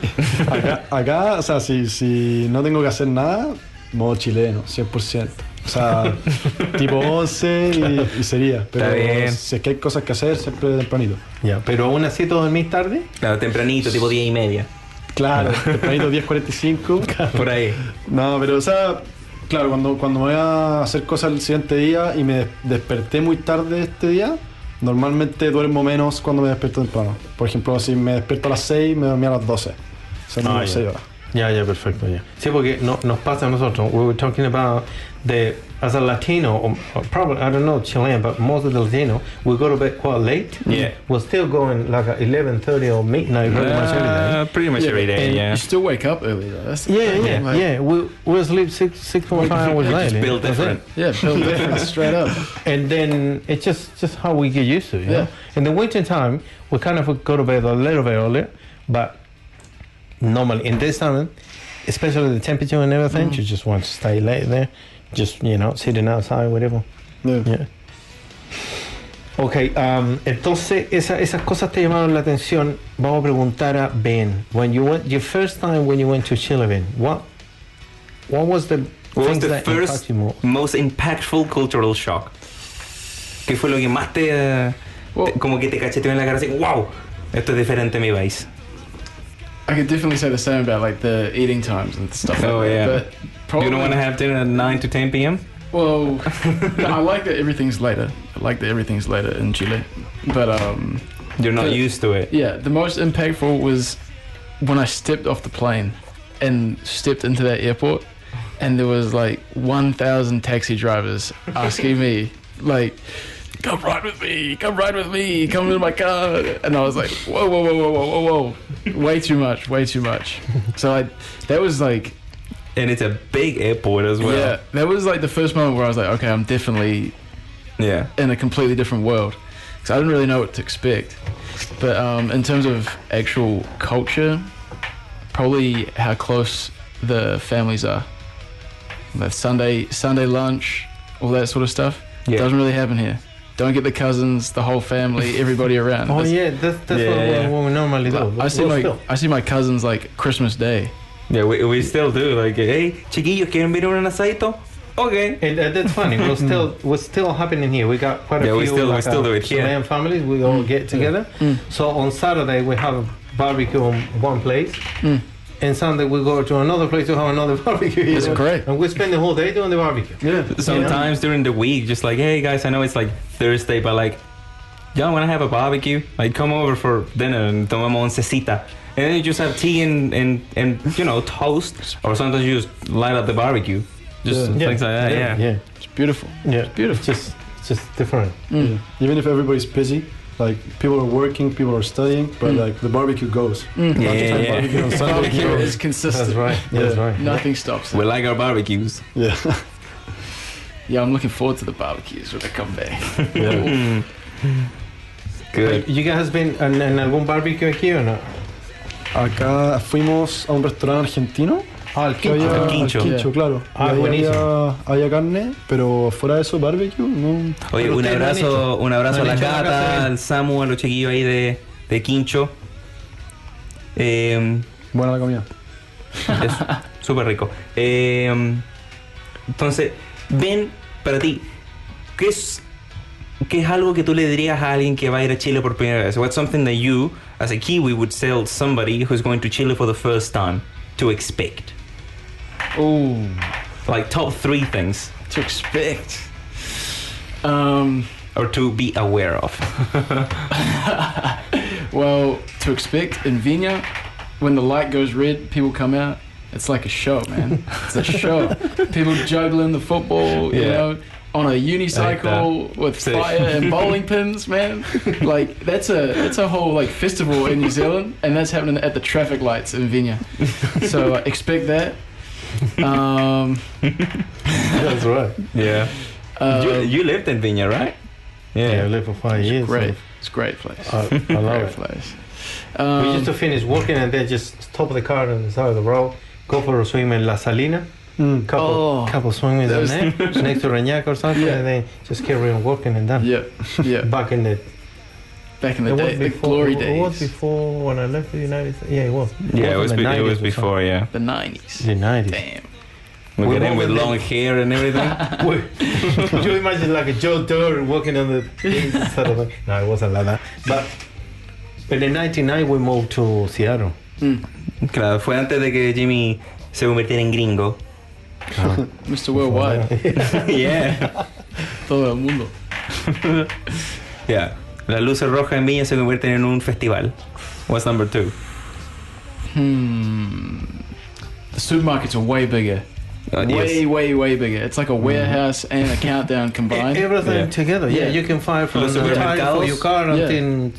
S2: [LAUGHS] acá, acá, o sea, si, si no tengo que hacer nada, modo chileno, 100%. O sea, [LAUGHS] tipo 11 y, y sería. Pero
S1: Está bien.
S2: si es que hay cosas que hacer, siempre tempranito.
S5: Ya, pero aún así tú dormís tarde.
S1: Claro, tempranito, tipo 10 y media.
S2: Claro, [LAUGHS] tempranito 10.45.
S1: Por ahí.
S2: No, pero o sea, claro, cuando, cuando me voy a hacer cosas el siguiente día y me des- desperté muy tarde este día, normalmente duermo menos cuando me despierto temprano. Por ejemplo, si me despierto a las 6, me dormí a las 12. O sea,
S5: Ah,
S2: no
S5: ya.
S2: 6 horas.
S5: Ya, ya, perfecto, ya. Sí, porque no, nos pasa a nosotros. We were talking about the as a Latino, or, or probably I don't know Chilean, but most of the Latino, we go to bed quite late.
S1: Yeah.
S5: We're still going like at eleven thirty or midnight pretty much every day.
S1: Uh, pretty much every day,
S3: And
S1: yeah.
S3: you still wake up early though. That's the
S5: Yeah, yeah,
S3: like-
S5: yeah. We we sleep six six point five hours
S1: Just
S5: later.
S1: built
S5: That's
S1: different.
S3: Yeah, built different, [LAUGHS] straight up.
S5: And then it's just just how we get used to it. You
S3: Yeah.
S5: know? In the winter time, we kind of go to bed a little bit earlier, but normally in this time, especially the temperature and everything, you just want to stay late there, just you know sitting outside, whatever.
S2: Yeah.
S5: Yeah. Ok, um, entonces esa- esas cosas te llamaron la atención. Vamos a preguntar a Ben. When you went, your first time when you went to Chile, Ben, what, what was the
S1: What was
S5: things
S1: the
S5: that
S1: first
S5: impacted you more?
S1: most impactful cultural shock? ¿Qué fue lo que más te, eh,
S3: Well-
S1: te- como que te cacheteó en la cara así, wow, esto es diferente a mi país?
S3: I could definitely say the same about like the eating times and stuff
S1: Oh,
S3: like
S1: yeah.
S3: that. But
S1: You don't want to have dinner at 9 to 10 p.m.?
S3: Well, [LAUGHS] I like that everything's later. I like that everything's later in Chile. But um,
S1: You're not
S3: The-
S1: used to it.
S3: yeah, the most impactful was when I stepped off the plane and stepped into that airport, and there was like 1,000 taxi drivers asking me, like, "Come ride with me, come ride with me, come in my car," and I was like, "Whoa, whoa, whoa, whoa, whoa, whoa, whoa, way too much, way too much." So I, that was like,
S1: And it's a big airport as well.
S3: yeah, that was like the first moment where I was like, "Okay, I'm definitely
S1: Yeah.
S3: in a completely different world," because I didn't really know what to expect. But um, in terms of actual culture, probably how close the families are. The Sunday Sunday lunch, all that sort of stuff.
S1: Yeah.
S3: Doesn't really happen here. Don't get the cousins, the whole family, [LAUGHS] everybody around.
S5: Oh
S3: That's-
S5: yeah, that's, that's
S1: Yeah,
S5: what,
S1: yeah, yeah.
S5: what we normally do.
S3: I see
S5: Well,
S3: my
S5: still.
S3: I see my cousins like Christmas Day.
S1: Yeah, we, we still do. Like, hey, chiquillos, ¿quieren ver un asadito? Okay.
S5: And uh, that's funny. We're [LAUGHS] still we're still happening here. We got quite a
S1: Yeah,
S5: few
S1: we still- we still
S5: uh,
S1: do it here.
S5: Chilean families. We all get together. So on Saturday we have a barbecue on one place, and Sunday we go to another place to have another [LAUGHS] barbecue. you
S3: That's
S5: know?
S3: great.
S5: And we spend the whole day doing the barbecue.
S2: Yeah.
S1: Sometimes during the week, just like, hey guys, I know it's like Thursday, but like, y'all wanna have a barbecue? Like, come over for dinner and tomamos oncecita. And then you just have tea and, and, and you know, toast. Or sometimes you just light up the barbecue. Just
S2: Yeah.
S1: things like that, yeah.
S5: yeah,
S3: It's beautiful.
S5: yeah.
S3: beautiful.
S5: It's just it's just different.
S2: Yeah. Even if everybody's busy, like people are working, people are studying, but mm. like the barbecue goes.
S1: Mm.
S2: Yeah,
S1: yeah, yeah.
S2: barbecue
S3: Barbecue
S2: goes.
S3: is consistent.
S5: That's right. That's right.
S3: Nothing stops it.
S1: We like our barbecues.
S2: Yeah. [LAUGHS]
S3: Yeah, I'm looking forward to the barbecues when they come back.
S2: yeah. [LAUGHS]
S1: Good.
S5: You guys been en, en algún barbecue aquí o no?
S2: Acá fuimos a un restaurante argentino.
S5: Ah, el
S2: había-
S1: Al
S2: al
S1: quincho.
S2: quincho, claro.
S5: Ah,
S2: Y ahí
S5: buenísimo.
S2: había, había carne, pero fuera de eso, barbecue, no.
S1: Oye, un abrazo, un abrazo a la Cata, al Samu, a los chiquillos ahí de, de Quincho. Eh,
S2: Buena la comida.
S1: es súper rico. Eh, entonces, ven, para ti, ¿qué es, ¿qué es algo que tú le dirías a alguien que va a ir a Chile por primera vez? What's something that you, as a Kiwi, would tell somebody who's going to Chile for the first time to expect?
S3: Ooh,
S1: Like top three things,
S3: to expect. Um,
S1: or to be aware of. [LAUGHS]
S3: well, to expect in Vina, when the light goes red, people come out. It's like a show, man. It's a show. [LAUGHS] people juggling the football, you know, on a unicycle with
S1: Sick.
S3: fire and bowling [LAUGHS] pins, man. Like that's a that's a whole like festival in New Zealand, and that's happening at the traffic lights in Vina. So uh, expect that. Um, [LAUGHS]
S5: That's right.
S1: Yeah.
S3: uh,
S1: you, you lived in Viña, right?
S5: Yeah, I lived for five years.
S3: great. It's a great place.
S5: so I, I love [LAUGHS]
S3: great
S5: it.
S3: place.
S5: we
S3: Um,
S5: used to finish working and then just stop the car on the side of the road, go for a swim in La Salina,
S2: Mm.
S5: couple
S3: Oh.
S5: couple swimming down
S3: Those-
S5: there, [LAUGHS] next to Reñaca or something,
S3: Yeah.
S5: and then just carry on working and done.
S3: yeah, yeah.
S5: Back in the,
S3: Back in the
S5: it
S3: day,
S5: was
S3: the
S5: before,
S3: glory
S5: it was before when I left the United States. Yeah, it was.
S1: Yeah, it was, be, it was before, yeah.
S3: the nineties.
S5: The 90s.
S3: Damn.
S1: We
S5: We
S1: get in with
S5: with
S1: long hair and everything. [LAUGHS]
S5: Could you imagine like a Joe Dirt walking on the sort of thing? No, it wasn't like that. But but in '99 we moved to Seattle. Hmm.
S1: Claro, fue antes de que Jimmy se convirtiera en gringo. [LAUGHS]
S3: Mr. Worldwide, [LAUGHS]
S1: yeah.
S3: todo el mundo.
S1: Yeah. Las luces rojas en Viña se convierten en un festival. What's number two?
S3: Hmm. The supermarkets are way bigger.
S1: Uh,
S3: way,
S1: yes.
S3: way, way bigger. It's like a warehouse and a countdown combined.
S5: Everything
S1: Yeah.
S5: together. Yeah,
S3: Yeah.
S5: you can find from
S1: Los
S5: the tire for your car
S3: Yeah.
S5: until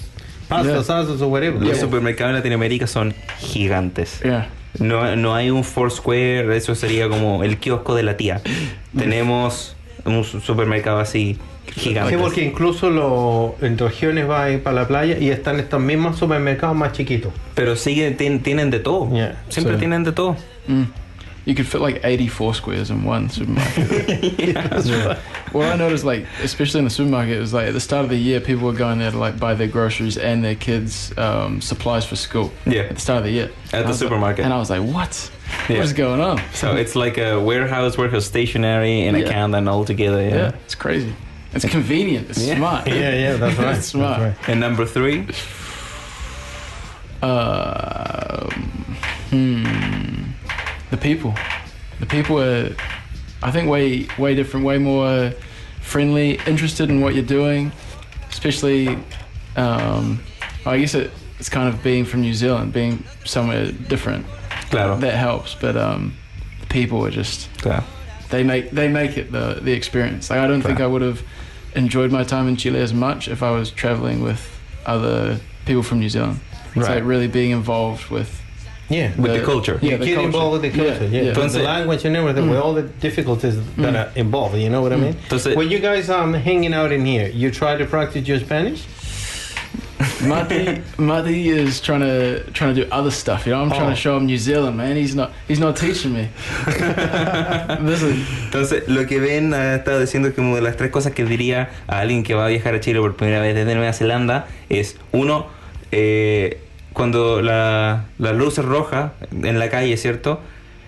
S5: pasta
S3: Yeah.
S5: salsas or whatever.
S1: Los
S5: Yeah.
S1: supermercados en Latinoamérica son gigantes.
S3: Yeah.
S1: No, no hay un Foursquare, eso sería como el kiosco de la tía. [LAUGHS] Tenemos un su- supermercado así
S5: Sí, porque incluso lo, en regiones va a ir para la playa y están estos mismos supermercados más chiquitos.
S1: Pero siguen, tien- tienen de todo.
S5: Yeah,
S1: Siempre
S5: so-
S1: tienen de todo.
S3: Mm. You could fit like 84 squares in one supermarket. [LAUGHS]
S1: Yeah.
S3: what I noticed, like, especially in the supermarket, was like at the start of the year, people were going there to like buy their groceries and their kids' um, supplies for school
S1: Yeah.
S3: at the start of the year.
S1: At
S3: And
S1: the
S3: I was like-
S1: supermarket.
S3: and I was like, what?
S1: Yeah.
S3: What is going on?
S1: So it's like a warehouse, warehouse stationery, and a
S3: can
S1: countdown all together. Yeah.
S3: Yeah, it's crazy. It's convenient. It's
S1: Yeah.
S3: smart.
S5: Yeah, yeah, that's right.
S3: That's smart.
S5: right.
S1: And number three,
S3: Um, hmm. The people. The people are, I think, way way different, way more friendly, interested in what you're doing. Especially, um, I guess it, it's kind of being from New Zealand, being somewhere different.
S1: Claro.
S3: That helps, but um, the people are just
S1: claro.
S3: they make they make it the the experience. Like I don't think I would have enjoyed my time in Chile as much if I was traveling with other people from New Zealand. It's
S5: Right.
S3: like really being involved with
S5: Yeah.
S1: With the culture.
S3: Yeah,
S5: you
S3: the
S5: get
S3: culture.
S5: involved with the culture, yeah,
S3: Yeah,
S5: with
S1: Entonces-
S5: the language and everything, with all the difficulties that are involved. You know what I mean?
S1: Entonces-
S5: when you guys um hanging out in here, you try to practice your Spanish. [LAUGHS]
S3: Muddy, Muddy is trying to trying to do other stuff. You know, I'm trying
S5: Oh.
S3: to show him New Zealand, man. He's not he's not teaching me. [LAUGHS]
S1: Entonces, lo que Ben ha estado diciendo es como de las tres cosas que diría a alguien que va a viajar a Chile por primera vez desde Nueva Zelanda es, uno, eh, cuando la, la luz es roja en la calle, ¿cierto?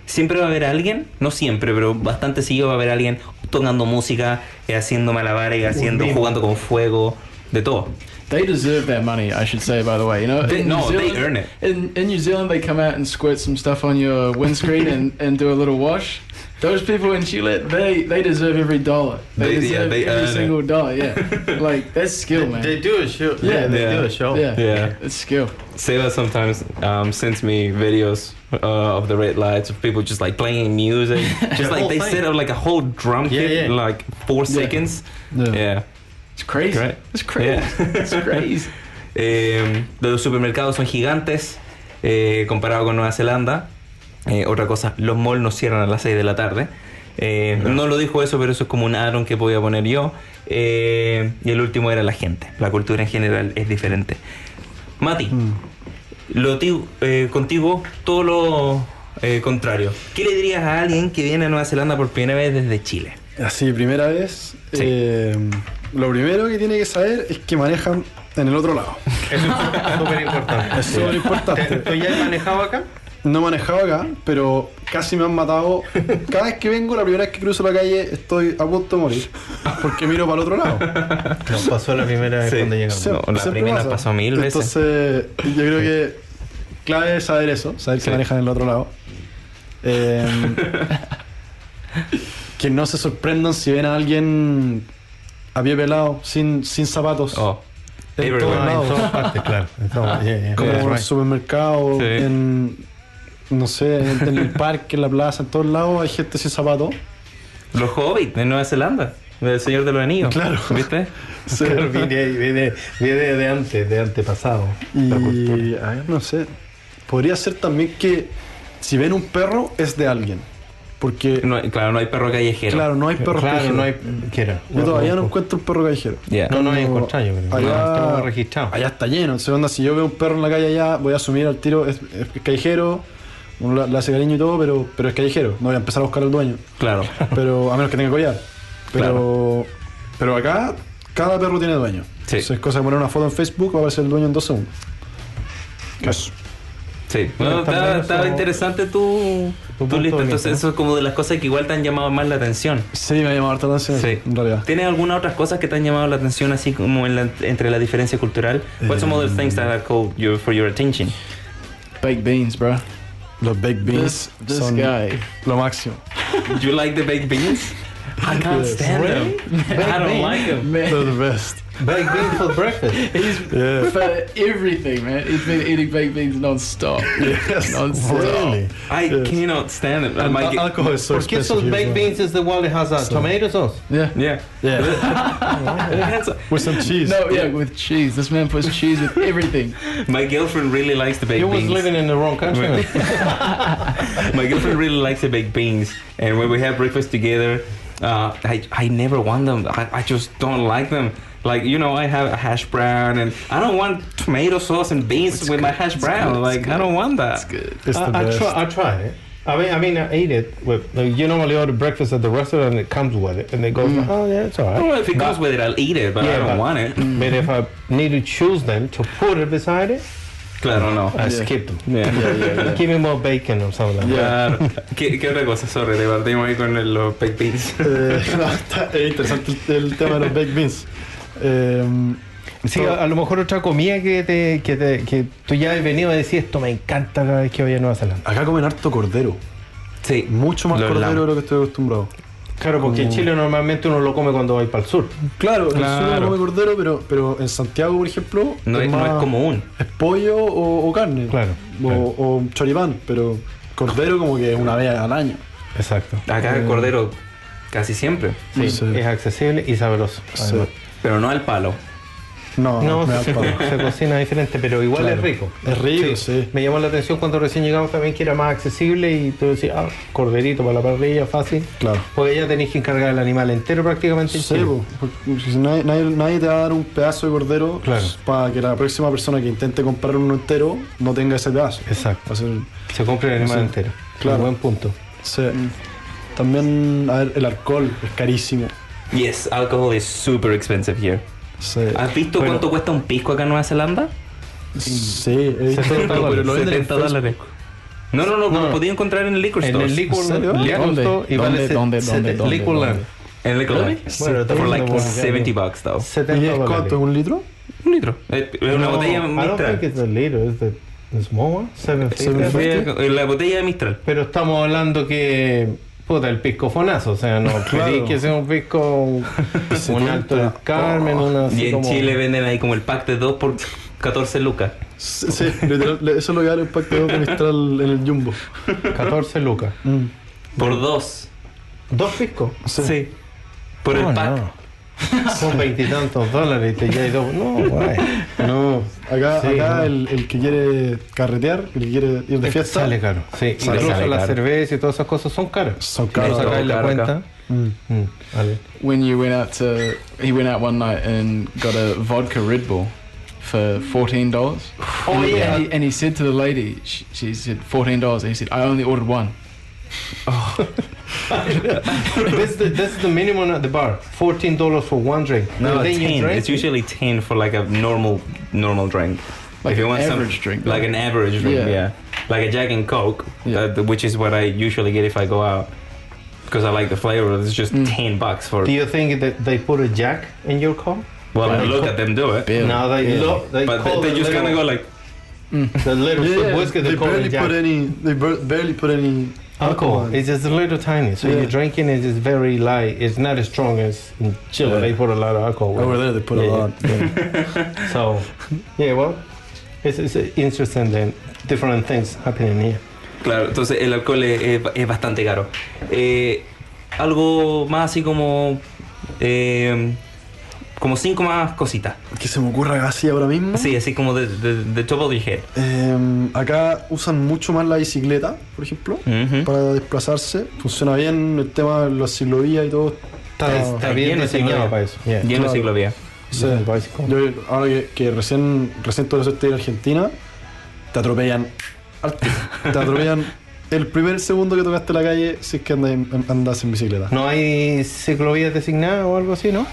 S1: Siempre va a haber alguien, no siempre, pero bastante seguido va a haber alguien tocando música, eh, haciendo malabares, haciendo, jugando con fuego, de todo.
S3: They deserve that money. I should say, by the way. You know,
S1: They-
S3: in New
S1: they
S3: Zealand-
S1: earn it.
S3: In, in New Zealand, they come out and squirt some stuff on your windscreen and, and do a little wash. Those people in Chile, they they deserve every dollar. They,
S1: They- yeah,
S3: deserve
S1: they earn
S3: every
S1: it.
S3: single dollar. Yeah, [LAUGHS] like that's skill, man.
S5: They do a show.
S3: Yeah,
S5: they
S1: yeah.
S5: do a show.
S3: yeah,
S1: Yeah.
S3: it's skill.
S1: Seba sometimes um, sends me videos uh, of the red lights of people just like playing music. [LAUGHS] Just like
S5: whole
S1: they
S5: thing.
S1: set up like a whole drum kit
S5: yeah.
S1: in like four
S3: Yeah.
S1: seconds.
S3: Yeah. It's crazy.
S1: Great.
S3: It's crazy.
S1: Yeah. [LAUGHS]
S3: it's crazy. [LAUGHS]
S1: Eh, los supermercados son gigantes eh, comparado con Nueva Zelanda. Eh, otra cosa, los malls no cierran a las 6 de la tarde. Eh, no. lo dijo eso, pero eso es como un add-on que podía poner yo. Eh, y el último era la gente. La cultura en general es diferente. Mati, lo ti- eh, contigo todo lo eh, contrario. ¿Qué le dirías a alguien que viene a Nueva Zelanda por primera vez desde Chile?
S2: Así, primera vez.
S1: Sí.
S2: Lo primero que tiene que saber es que manejan en el otro lado.
S5: Eso es súper importante.
S2: Es súper importante.
S5: ¿Tú ya has manejado acá?
S2: No he manejado acá, pero casi me han matado. Cada vez que vengo, la primera vez que cruzo la calle, estoy a punto de morir. Porque miro para el otro lado.
S5: Nos pasó la primera vez
S1: Sí.
S5: cuando llegamos.
S1: Sí. No, la primera
S2: pasa.
S1: pasó mil veces.
S2: Entonces, yo creo que clave es saber eso, saber
S1: Sí.
S2: que manejan en el otro lado. Eh, [LAUGHS] que no se sorprendan si ven a alguien a pie pelado, sin, sin zapatos.
S1: Oh,
S2: en todos
S5: Ah, en
S2: lados.
S5: todas partes, claro. Todas- yeah, yeah.
S2: Como en el
S5: right.
S2: supermercado,
S1: Sí.
S2: en. No sé, en, en el parque, en la plaza, en todos lados hay gente sin zapatos.
S1: Los hobbits de Nueva Zelanda. El Señor de los Anillos.
S2: Claro.
S1: ¿Viste? [LAUGHS]
S5: Claro, viene, viene, viene de antes, de antepasado.
S2: Y. a ver, no sé. Podría ser también que si ven un perro, es de alguien. Porque.
S1: No, hay- claro, no hay perro callejero.
S2: Claro, no hay perros
S5: Claro,
S2: callejeros.
S5: no hay. ¿Qué era?
S2: Yo todavía no encuentro un perro callejero.
S1: Yeah.
S5: No, no hay encontrado, yo creo.
S2: Allá,
S5: registrados.
S2: allá está lleno. Entonces, onda, si yo veo un perro en la calle allá, voy a asumir al tiro, es, es callejero, uno le, le hace cariño y todo, pero, pero es callejero. No voy a empezar a buscar al dueño.
S1: Claro.
S2: Pero, a menos que tenga collar. Pero, pero acá, cada perro tiene dueño.
S1: Sí.
S2: Entonces, es cosa de poner una foto en Facebook, va a aparecer el dueño en dos segundos. Eso.
S1: Sí. No,
S5: está
S1: está,
S5: bueno
S1: está
S5: eso-
S1: interesante tu,
S5: tu
S1: tu lista. Entonces, eso es como de las cosas que igual te han llamado más la atención.
S2: Sí, me ha llamado harta la atención,
S1: Sí.
S2: en realidad.
S1: ¿Tienes alguna otras cosas que te han llamado la atención así como en la- entre la diferencia cultural? What's some other things that have called you for your attention?
S3: Baked beans, bro.
S2: Los baked beans
S3: This, this
S2: son
S3: guy.
S2: lo máximo.
S1: Do you like the baked beans? [LAUGHS] I can't stand them. I don't like them.
S3: Man,
S2: They're the best.
S5: Baked beans for breakfast. [LAUGHS]
S3: he's
S2: Yeah.
S3: for everything, man. He's been eating baked beans non-stop.
S2: Yes.
S3: Non-stop.
S2: Really?
S1: I
S2: Yes.
S1: cannot stand it.
S2: And
S1: My-
S2: al- alcohol is so
S5: ¿Por qué esos
S2: expensive
S5: baked
S2: well.
S5: beans is the one that has a tomato sauce?
S3: Yeah.
S1: yeah.
S2: Yeah.
S1: It has [LAUGHS]
S2: With some cheese.
S3: No, yeah, with cheese. This man puts cheese with everything.
S1: my girlfriend really likes the baked beans.
S5: He was
S1: beans.
S5: living in the wrong country. [LAUGHS]
S1: My girlfriend really likes the baked beans, and when we have breakfast together, uh, I I never want them. I, I just don't like them. Like you know, I have a hash brown, and I don't want tomato sauce and beans with my hash brown.
S3: good,
S1: like
S3: it's
S1: I don't want that.
S3: That's good.
S2: It's the
S5: I, I,
S2: best.
S5: try, I tried it. I mean, I mean, I ate it with. Like, you normally order breakfast at the restaurant, and it comes with it, and it goes. Oh yeah, it's alright.
S1: Well, if it goes with it, I'll eat it, but I don't
S5: but-
S1: want it.
S5: But if I need to choose them to put it beside it,
S1: Claro, no.
S5: I
S3: Yeah.
S5: skip them.
S1: Yeah.
S5: Give me more bacon or something like that.
S1: Claro. ¿Qué, ¿Qué otra cosa? Sorry, debatimos ahí con el- los baked beans.
S2: Eh, no, [LAUGHS] está- es interesante el, el tema de los baked beans. Eh,
S5: Sí, a, a lo mejor otra comida que, te, que, te, que tú ya has venido a decir esto me encanta cada vez que voy a Nueva Zelanda.
S2: acá comen harto cordero.
S1: Sí.
S2: Mucho más cordero
S1: lamb.
S2: de lo que estoy acostumbrado.
S5: Claro, porque en Chile normalmente uno lo come cuando va para el sur.
S2: Claro, en el sur
S1: Claro.
S2: uno come cordero, pero, pero en Santiago, por ejemplo,
S1: No es, no
S2: más-
S1: es común.
S2: Es pollo o, o carne.
S5: Claro,
S2: O,
S5: claro.
S2: o choripán, pero cordero como que una vez al año.
S5: Exacto.
S1: Acá el cordero Casi siempre.
S5: Sí,
S2: Sí.
S5: Es accesible y sabroso.
S2: Sí.
S1: Pero no al palo.
S2: No,
S5: No, se,
S2: palo. [LAUGHS]
S5: se cocina diferente, pero igual
S2: Claro.
S5: es rico.
S2: Es rico, sí.
S5: Me llamó la atención cuando recién llegamos también que era más accesible y tú decías, ah, corderito para la parrilla, fácil.
S2: Claro.
S5: Porque ya tenéis que encargar el animal entero prácticamente. en
S2: Sí, porque si nadie, nadie, nadie te va a dar un pedazo de cordero
S5: Claro.
S2: para que la próxima persona que intente comprar uno entero no tenga ese pedazo.
S5: Exacto.
S2: Ser-
S5: Se compra el animal
S2: Sí.
S5: entero.
S2: Claro.
S5: Un buen punto.
S2: sí. También, a ver, el alcohol es carísimo.
S1: Yes, alcohol is super expensive here.
S2: Sí,
S1: ¿Has visto
S5: Bueno.
S1: cuánto cuesta un pisco acá en Nueva Zelanda?
S2: sí he visto,
S5: 70
S2: pero lo venden en
S1: 70
S2: Facebook.
S1: dólares. No, no, no,
S5: No,
S1: lo podía encontrar en el liquor
S5: En
S1: store.
S5: el liquor,
S2: ¿En serio?
S5: liquor
S3: ¿Dónde?
S5: store y
S3: ¿Dónde,
S5: se-
S3: dónde,
S5: sete-
S3: dónde, dónde,
S5: liquor
S3: dónde?
S5: land.
S1: En el.
S5: Bueno,
S1: For like
S5: lo puedo
S1: 70 bucks, though.
S5: 70
S2: ¿Y es
S5: dólares.
S2: cuánto? ¿Un litro?
S1: Un litro. Eh, Es una
S5: No,
S1: botella
S5: I don't
S1: Mistral.
S5: think it's a liter, it's the, the small one, 750.
S2: 750.
S1: Sí, La botella de Mistral.
S5: Pero estamos hablando que. Puta, el pisco fonazo, o sea, no [LAUGHS]
S2: Claro.
S5: queréis que sea un pisco, un, un alto del Carmen, una así
S1: Y en
S5: como-
S1: Chile venden ahí como el pack de 2 por 14 lucas.
S2: Sí, sí, literal, eso es lo que un pack de dos de Mistral en el Jumbo.
S5: 14 lucas.
S2: Mm.
S1: Por 2.
S5: Dos piscos.
S1: Sí. Por el
S5: Oh,
S1: pack.
S5: no. Son veintitantos dólares y te llevas dos. No, guay.
S2: No, acá,
S5: Sí,
S2: acá
S5: no.
S2: el, el que quiere carretear, el que quiere ir de fiesta,
S5: Sale caro. Sí,
S1: Sale
S5: incluso
S1: caro.
S5: la cerveza y todas esas cosas son caras.
S2: son
S5: Claro,
S2: caros.
S5: sacáis la
S1: caro acá.
S5: cuenta.
S2: Mm.
S5: Mm, vale.
S3: When you went out to, he went out one night and got a vodka Red Bull for fourteen dollars.
S5: Oh,
S3: and,
S5: yeah.
S3: and he, and he said to the lady, she, she said fourteen dollars. And he said, I only ordered one. [LAUGHS]
S5: this, is the, this is the minimum at the bar. Fourteen dollars for one drink.
S1: No,
S5: And then you
S1: 10.
S5: drink
S1: It's usually 10 for like a normal normal drink.
S3: Like
S1: if you
S3: an
S1: want some-
S3: average drink,
S1: Like
S3: right?
S1: an average drink, yeah.
S3: Yeah.
S1: Like a Jack and Coke,
S3: Yeah.
S1: uh, which is what I usually get if I go out. Because I like the flavor. It's just
S3: Mm.
S1: 10 bucks for.
S5: Do you think that they put a jack in your cup?
S1: well, I look at them do it.
S3: Barely.
S5: No, they
S3: Barely.
S5: look. They
S1: But they, they just kind of go
S5: little-
S1: like.
S5: the little
S2: Yeah, yeah,
S5: whiskey. They,
S2: they barely put any, they barely put any
S5: alcohol. It's just a little tiny, so
S2: Yeah.
S5: you're drinking it is very light. It's not as strong as in Chile.
S2: Yeah.
S5: They put a lot of alcohol.
S2: Over there they put a lot.
S5: yeah. [LAUGHS] So, yeah, well, it's, it's interesting then different things happening here.
S1: Claro, entonces el alcohol es, es- es bastante caro. Eh, algo más así como. eh, como cinco más cositas.
S2: Que se me ocurra así ahora mismo.
S1: Sí, así como de, de, de top of your head.
S2: Eh, acá usan mucho más la bicicleta, por ejemplo, para desplazarse. Funciona bien el tema de las ciclovías y todo.
S5: Está,
S1: Está
S5: está bien
S1: de
S5: diseñado
S1: ciclovía.
S5: para eso. Yeah.
S1: Lleno de ciclovía.
S2: Sí. Yo, ahora que, que recién, recién la suerte de ir a Argentina, te atropellan. [LAUGHS] Te atropellan el primer segundo que tocaste la calle si es que andas en, andas en bicicleta.
S5: ¿No hay ciclovías designadas o algo así, no?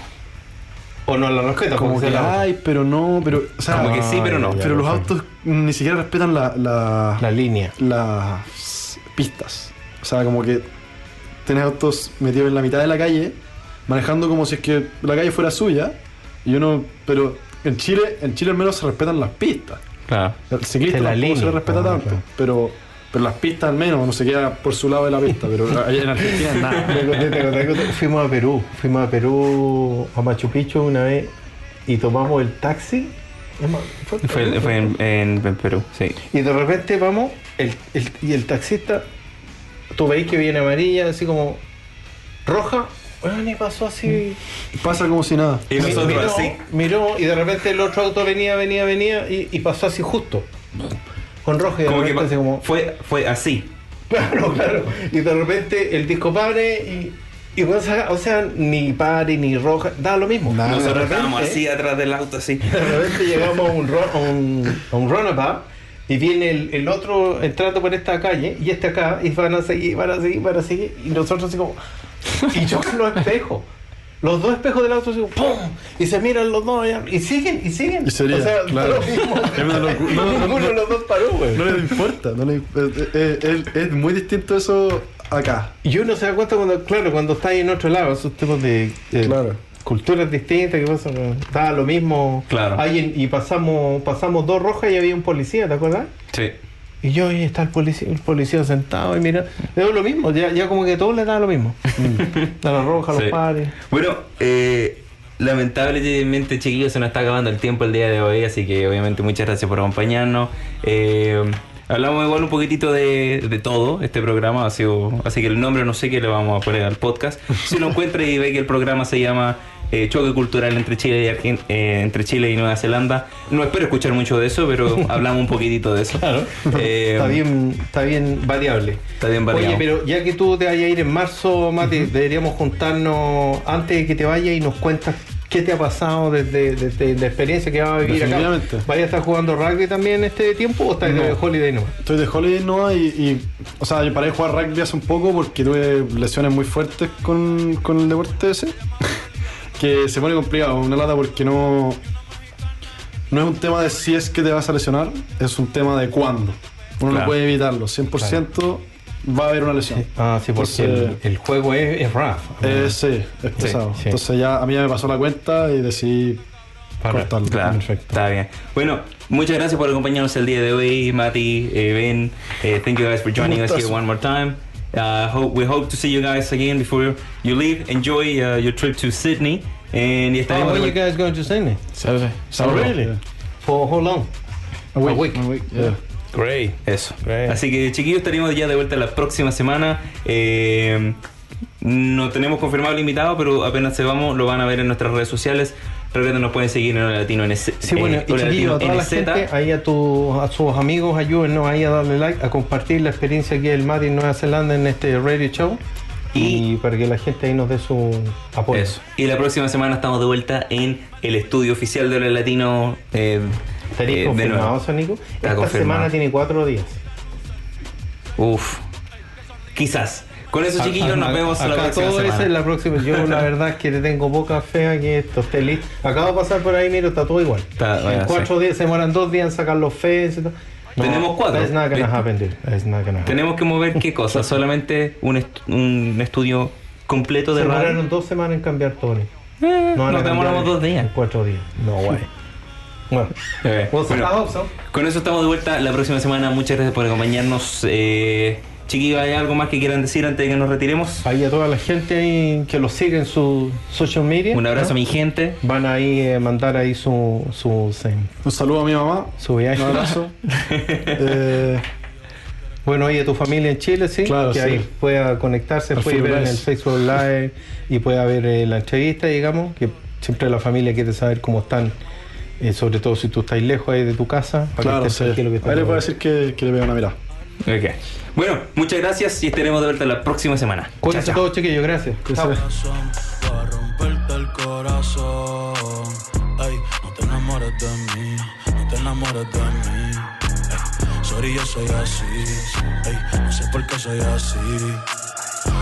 S5: ¿O no la respetan?
S2: Como que
S5: se la-
S2: hay, pero no, pero, o sea,
S1: Como que sí, pero no.
S5: ya,
S2: pero los autos ni siquiera respetan la, la-
S5: La línea.
S2: las pistas. O sea, como que tenés autos metidos en la mitad de la calle, manejando como si es que la calle fuera suya, y uno, pero en Chile, en Chile al menos se respetan las pistas.
S1: Claro.
S2: El ciclista
S5: De la
S2: tampoco se
S5: línea.
S2: le respeta
S5: Ah,
S2: tanto,
S5: claro.
S2: pero, pero las pistas al menos, uno se queda por su lado de la pista, pero allá [LAUGHS] en Argentina nada.
S5: Fuimos a Perú, fuimos a Perú, a Machu Picchu una vez y tomamos el taxi. Es más, fue-
S1: Fue, fue en, en- en Perú, sí.
S5: Y de repente vamos, el, el- y el taxista, tú veis que viene amarilla, así como roja, bueno, y pasó así.
S2: Pasa como si nada.
S1: Y nosotros
S5: miró,
S1: así.
S5: miró, y de repente el otro auto venía, venía, venía, y, y pasó así justo. Con de
S1: Como que
S5: repente como.
S1: fue, fue así. [LAUGHS]
S5: Claro, claro. Y de repente el disco pare y. y bueno, saca- o sea, ni pare ni roja, da lo mismo.
S2: Nada.
S5: De
S1: Nosotros
S5: repente-
S1: estábamos así atrás del auto, así.
S5: De repente llegamos a un, ro- a un, a un runabout y viene el, el otro entrando por esta calle y este acá y van a seguir, van a seguir, van a seguir y nosotros así como y chocan los espejos. Los dos espejos del auto. Y se miran los dos allá, y siguen, y siguen.
S2: Y sería,
S5: o sea,
S2: claro.
S5: lo mismo. [LAUGHS]
S2: No, no,
S5: Ninguno de los dos paró, güey.
S2: No le importa, no le- es, es- es- es muy distinto eso acá.
S5: Y uno se da cuenta cuando, claro, cuando está ahí en otro lado, esos tipos de,
S2: Claro.
S5: culturas distintas, que pasa, da lo mismo.
S1: Claro.
S5: Alguien- y pasamos, pasamos dos rojas y había un policía, ¿te acuerdas?
S1: Sí.
S5: Y yo, ahí está el policía, el policía sentado y mira, veo lo mismo, ya, ya como que todo le da lo mismo. Da la roja, los pares.
S1: Bueno, eh, lamentablemente, chiquillos, se nos está acabando el tiempo el día de hoy, así que obviamente muchas gracias por acompañarnos. Eh, Hablamos igual un poquitito de, de todo este programa, ha sido, así que el nombre no sé qué le vamos a poner al podcast. Si lo encuentra y ve que el programa se llama eh, Choque Cultural entre Chile y Argen- eh, entre Chile y Nueva Zelanda, no espero escuchar mucho de eso, pero [LAUGHS] hablamos un poquitito de eso.
S5: Claro.
S1: Eh,
S5: está bien, está bien variable.
S1: Está bien variado.
S5: Oye, pero ya que tú te vayas a ir en marzo, Mati, deberíamos juntarnos antes de que te vayas y nos cuentas qué te ha pasado desde, desde la experiencia que vas a vivir acá. ¿Vaya a estar jugando rugby también este tiempo o estás
S2: No.
S5: de holiday no?
S2: Estoy de holiday no y, y, o sea, yo paré de jugar rugby hace un poco porque tuve lesiones muy fuertes con, con el deporte ese. Que se pone complicado, una lata porque no. No es un tema de si es que te vas a lesionar, es un tema de cuándo. Uno
S1: Claro.
S2: no puede evitarlo, 100% va a haber una lesión.
S5: Ah, sí, porque
S2: Entonces,
S5: el, el juego es, es rough.
S2: eh, sí, es pesado.
S5: sí.
S2: Entonces ya a mí ya me pasó la cuenta y decidí
S5: Para-
S2: cortarlo.
S1: Claro,
S5: Perfecto.
S1: está bien. Bueno, muchas gracias por acompañarnos el día de hoy, Mati, eh, Ben. eh, thank you guys for joining us here one more time. Uh, hope, we hope to see you guys again before you leave. Enjoy uh, your trip to Sydney. And
S5: Oh, when
S1: de
S5: you guys going to Sydney?
S3: Saturday.
S5: Oh, really?
S2: Yeah.
S5: For how long?
S2: A week.
S5: week.
S2: A week, yeah.
S5: Great.
S1: Eso.
S5: Great.
S1: Así que chiquillos, estaremos ya de vuelta la próxima semana. Eh, no tenemos confirmado el invitado, pero apenas se vamos, lo van a ver en nuestras redes sociales. Recuerden, nos pueden seguir en Hola Latino NZ.
S5: Sí, bueno,
S1: eh,
S5: y chiquillos, a toda la gente, ahí a, tu, a sus amigos, ayúdennos ahí a darle like, a compartir la experiencia aquí del Mati en Nueva Zelanda en este radio show y,
S1: Y-
S5: para que la gente ahí nos dé su apoyo.
S1: Eso. Y la próxima semana estamos de vuelta en el estudio oficial de Hola Latino. Eh,
S5: ¿Estaría
S1: eh, de
S5: confirmado, eso, Nico? Esta
S1: confirmado.
S5: semana tiene cuatro días.
S1: Uf. Quizás. Con eso, chiquillos, nos vemos la próxima
S5: todo
S1: semana.
S5: eso es la próxima. Yo la [LAUGHS] verdad es que le tengo poca fe a que esto esté listo. Acabo de pasar por ahí, mira, está todo igual.
S1: Está-
S5: en cuatro días, se demoran dos días en sacar los fes. No,
S1: Tenemos cuatro.
S5: That's not gonna
S1: Ve-
S5: happen, dude. That's not gonna happen.
S1: Tenemos que mover qué cosa, [LAUGHS] solamente un, est- un estudio completo de
S5: Se demoraron dos semanas en cambiar todo.
S1: Eh,
S5: No
S1: nos demoramos dos días.
S5: en Cuatro días. No, [LAUGHS] way. Bueno,
S1: Eh, bueno, con eso estamos de vuelta la próxima semana. Muchas gracias por acompañarnos. Eh, chiquillos, ¿hay algo más que quieran decir antes de que nos retiremos?
S5: Ahí a toda la gente ahí que los sigue en su social media.
S1: Un abrazo
S5: ¿no?
S1: a mi gente.
S5: Van ahí a mandar ahí su, su,
S2: Un saludo a mi mamá.
S5: su viaje.
S2: Un abrazo. [LAUGHS] Eh,
S5: Bueno, y a tu familia en Chile, sí,
S2: Claro,
S5: que
S2: sí.
S5: ahí pueda conectarse, puede ver en el Facebook Live y pueda ver eh, la entrevista, digamos, que siempre la familia quiere saber cómo están, eh, sobre todo si tú estás lejos ahí de tu casa, para
S2: claro,
S5: que
S2: sí.
S5: que está
S2: Ahí le
S5: todo
S2: puedo
S5: bien.
S2: decir que, que le veo una mirada.
S1: Ok. Bueno, muchas gracias y estaremos de vuelta la próxima semana.
S5: Cuídense todos, chiquillos, gracias. Chao.
S4: corazón, va a romperte el corazón. Ey, no te enamores de mí, no te enamores de mí. Ey, sorry, yo soy así. Ey, no sé por qué soy así.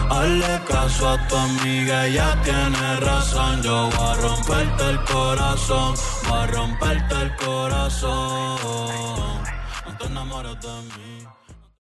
S4: Hazle caso a tu amiga, ella tiene razón. Yo voy a romperte el corazón, voy a romperte el corazón. No te enamores de mí.